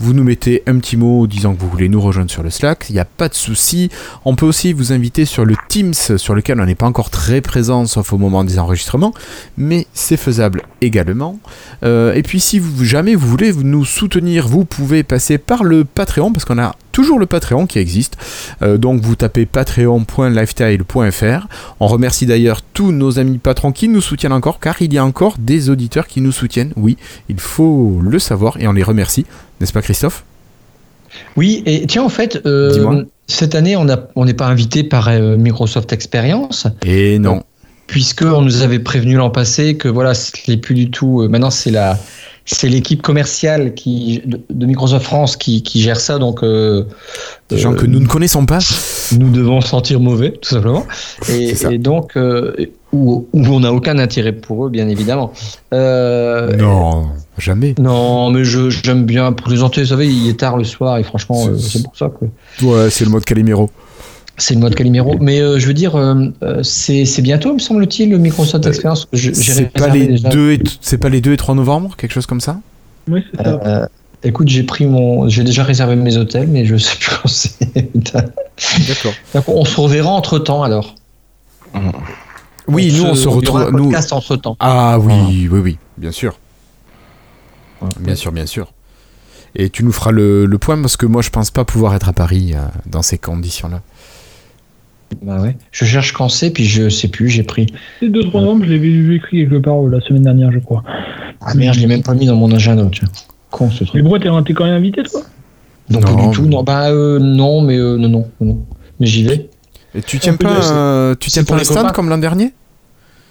Vous nous mettez un petit mot disant que vous voulez nous rejoindre sur le Slack. Il n'y a pas de souci. On peut aussi vous inviter sur le Teams, sur lequel on n'est pas encore très présent, sauf au moment des enregistrements, mais c'est faisable également. Euh, et puis si vous, jamais vous voulez nous soutenir, vous pouvez passer par le Patreon, parce qu'on a toujours le Patreon qui existe. Euh, donc vous tapez patreon.lifestyle.fr. On remercie d'ailleurs tous nos amis patrons qui nous soutiennent encore, car il y a encore des auditeurs qui nous soutiennent. Oui, il faut le savoir et on les remercie, n'est-ce pas Christophe? Oui, et tiens, en fait, euh, cette année, on n'est pas invité par euh, Microsoft Experience, Et non. Puisque on nous avait prévenu l'an passé que voilà, ce n'est plus du tout. euh, maintenant, c'est la, c'est l'équipe commerciale qui de, Microsoft France qui, qui gère ça, donc euh, Des gens euh, que nous ne connaissons pas. nous devons sentir mauvais, tout simplement. Et, donc, euh, où, où on n'a aucun intérêt pour eux, bien évidemment. Euh, Non, jamais. Non, mais je j'aime bien plaisanter. Vous savez, il est tard le soir et franchement, euh, c'est pour ça que Ouais, c'est le mode Calimero. C'est le mode Calimero. Mais euh, je veux dire, euh, euh, c'est bientôt, me semble-t-il, le Microsoft Experience. C'est pas, les deux et pas les 2 et 3 novembre, quelque chose comme ça? Oui, c'est ça. Euh, écoute, j'ai pris mon, j'ai déjà réservé mes hôtels, mais je sais plus quand c'est. D'accord. On se reverra entre temps alors. Oui, nous on se il y aura retrouve. un Nous... podcast entre temps. Ah oui, oui, oui, bien sûr. Ouais. Bien sûr, bien sûr. Et tu nous feras le, le point parce que moi je pense pas pouvoir être à Paris euh, dans ces conditions-là. Bah ouais. Je cherche quand c'est, puis je sais plus. J'ai pris. C'est 2-3 novembre, je l'ai vu écrit quelque part euh, la semaine dernière, je crois. Ah merde, je l'ai même pas mis dans mon agenda. Tiens. Con ce truc. Mais pourquoi t'es t'es quand même invité, toi? Non, pas du tout. Non, bah euh, non, mais euh, non, non, non. Mais j'y vais. Et tu tiens pas, tu tiens pour pas un les stand copains. comme l'an dernier?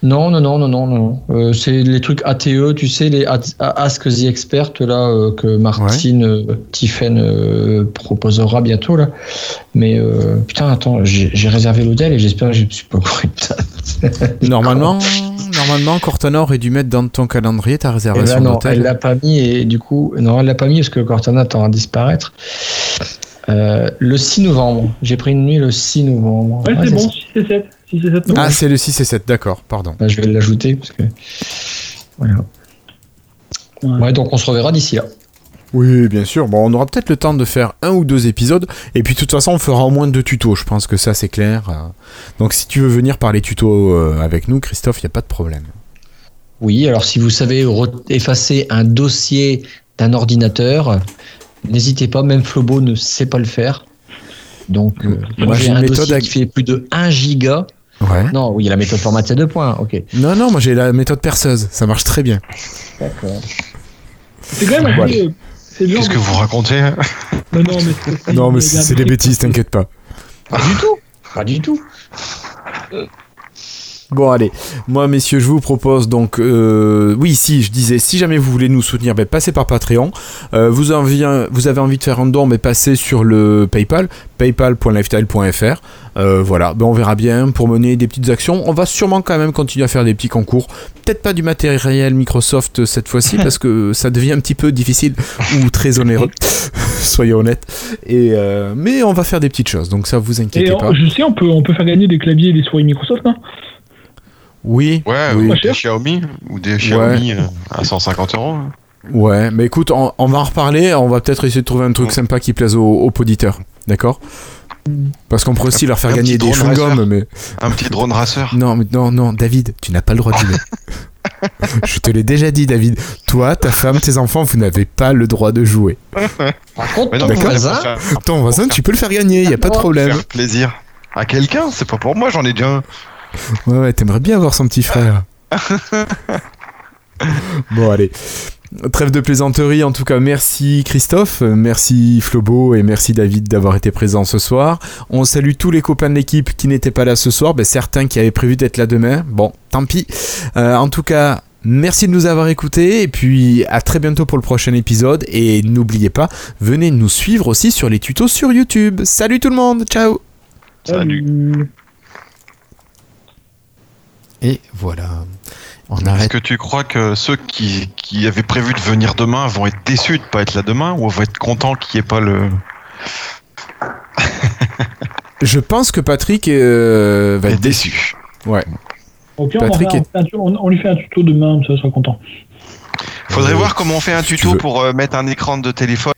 Non, non, non, non, non, non. Euh, c'est les trucs ATE, tu sais, les At- Ask the Expert là euh, que Martine euh, Tiffen euh, proposera bientôt là. Mais euh, putain, attends, j'ai j'ai réservé l'hôtel et j'espère que je ne suis pas date. Normalement, normalement, Cortana aurait dû mettre dans ton calendrier ta réservation non, elle d'hôtel. l'a pas mis et du coup, non, elle l'a pas mis parce que Cortana tend à disparaître. Euh, le 6 novembre, j'ai pris une nuit le 6 novembre. Ouais, Ouais, c'est bon, ça. 6 et 7. 6 et 7 novembre. Ah, c'est le 6 et 7, d'accord, pardon. Bah, je vais l'ajouter parce que. Voilà. Ouais. Ouais, donc on se reverra d'ici là. Oui, bien sûr. Bon, on aura peut-être le temps de faire un ou deux épisodes. Et puis, de toute façon, on fera au moins deux tutos. Je pense que ça, c'est clair. Euh, Donc, si tu veux venir par les tutos euh, avec nous, Christophe, il n'y a pas de problème. Oui, alors si vous savez effacer un dossier d'un ordinateur, n'hésitez pas, même Flobo ne sait pas le faire. Donc, euh, Moi, moi j'ai j'ai une un méthode dossier à- qui fait plus de 1 giga. Ouais. Non, oui, il y a la méthode formatée à deux points, ok. Non, non, moi j'ai la méthode perceuse. Ça marche très bien. D'accord. C'est quand même Voilà. euh, C'est Qu'est-ce que vous racontez? Non, non, mais c'est- Non, mais c'est des bêtises, t'inquiète pas. Pas du tout, pas du tout. Bon, allez. Moi, messieurs, je vous propose donc. euh, oui, si, je disais, si jamais vous voulez nous soutenir, ben, passez par Patreon. Euh, vous, avez envie de faire un don, mais passez sur le PayPal, paypal.lifestyle.fr. Euh, voilà, ben, on verra bien pour mener des petites actions. On va sûrement quand même continuer à faire des petits concours. Peut-être pas du matériel Microsoft cette fois-ci, parce que ça devient un petit peu difficile ou très onéreux. Soyons honnêtes. Et, euh, mais on va faire des petites choses, donc ça vous Et inquiétez on- pas. je sais, on peut, on peut faire gagner des claviers et des souris Microsoft, non Oui, Ouais, Oui. ou Pas des. Xiaomi, ou des Xiaomi euh, à 150 euros. hein. Ouais, mais écoute, on, on va en reparler. On va peut-être essayer de trouver un truc sympa qui plaise aux, aux auditeurs. D'accord? Parce qu'on pourrait aussi leur faire Un gagner des racer. mais. Un petit drone racer. Non, mais non, non, David, tu n'as pas le droit de jouer. Je te l'ai déjà dit, David. Toi, ta femme, tes enfants, vous n'avez pas le droit de jouer. Par contre, Mais ton voisin, Ton voisin, tu peux le faire gagner, il y a pas de problème. faire plaisir à quelqu'un, c'est pas pour moi, j'en ai déjà un. Ouais, ouais, t'aimerais bien avoir son petit frère. bon, allez. Trêve de plaisanterie, en tout cas, merci Christophe, merci Flobo et merci David d'avoir été présents ce soir. On salue tous les copains de l'équipe qui n'étaient pas là ce soir, ben, certains qui avaient prévu d'être là demain. Bon, tant pis. Euh, en tout cas, Merci de nous avoir écoutés et puis à très bientôt pour le prochain épisode. Et n'oubliez pas, venez nous suivre aussi sur les tutos sur YouTube. Salut tout le monde, ciao Salut. Et voilà. On Est-ce arrête. que tu crois que ceux qui, qui avaient prévu de venir demain vont être déçus de pas être là demain ou vont être contents qu'il n'y ait pas le. Je pense que Patrick euh, va être déçu. déçu Ouais. Ok, on, en Patrick est- un on- on lui fait un tuto demain, ça sera content. Faudrait Euh, voir comment on fait un si tuto pour euh, mettre un écran de téléphone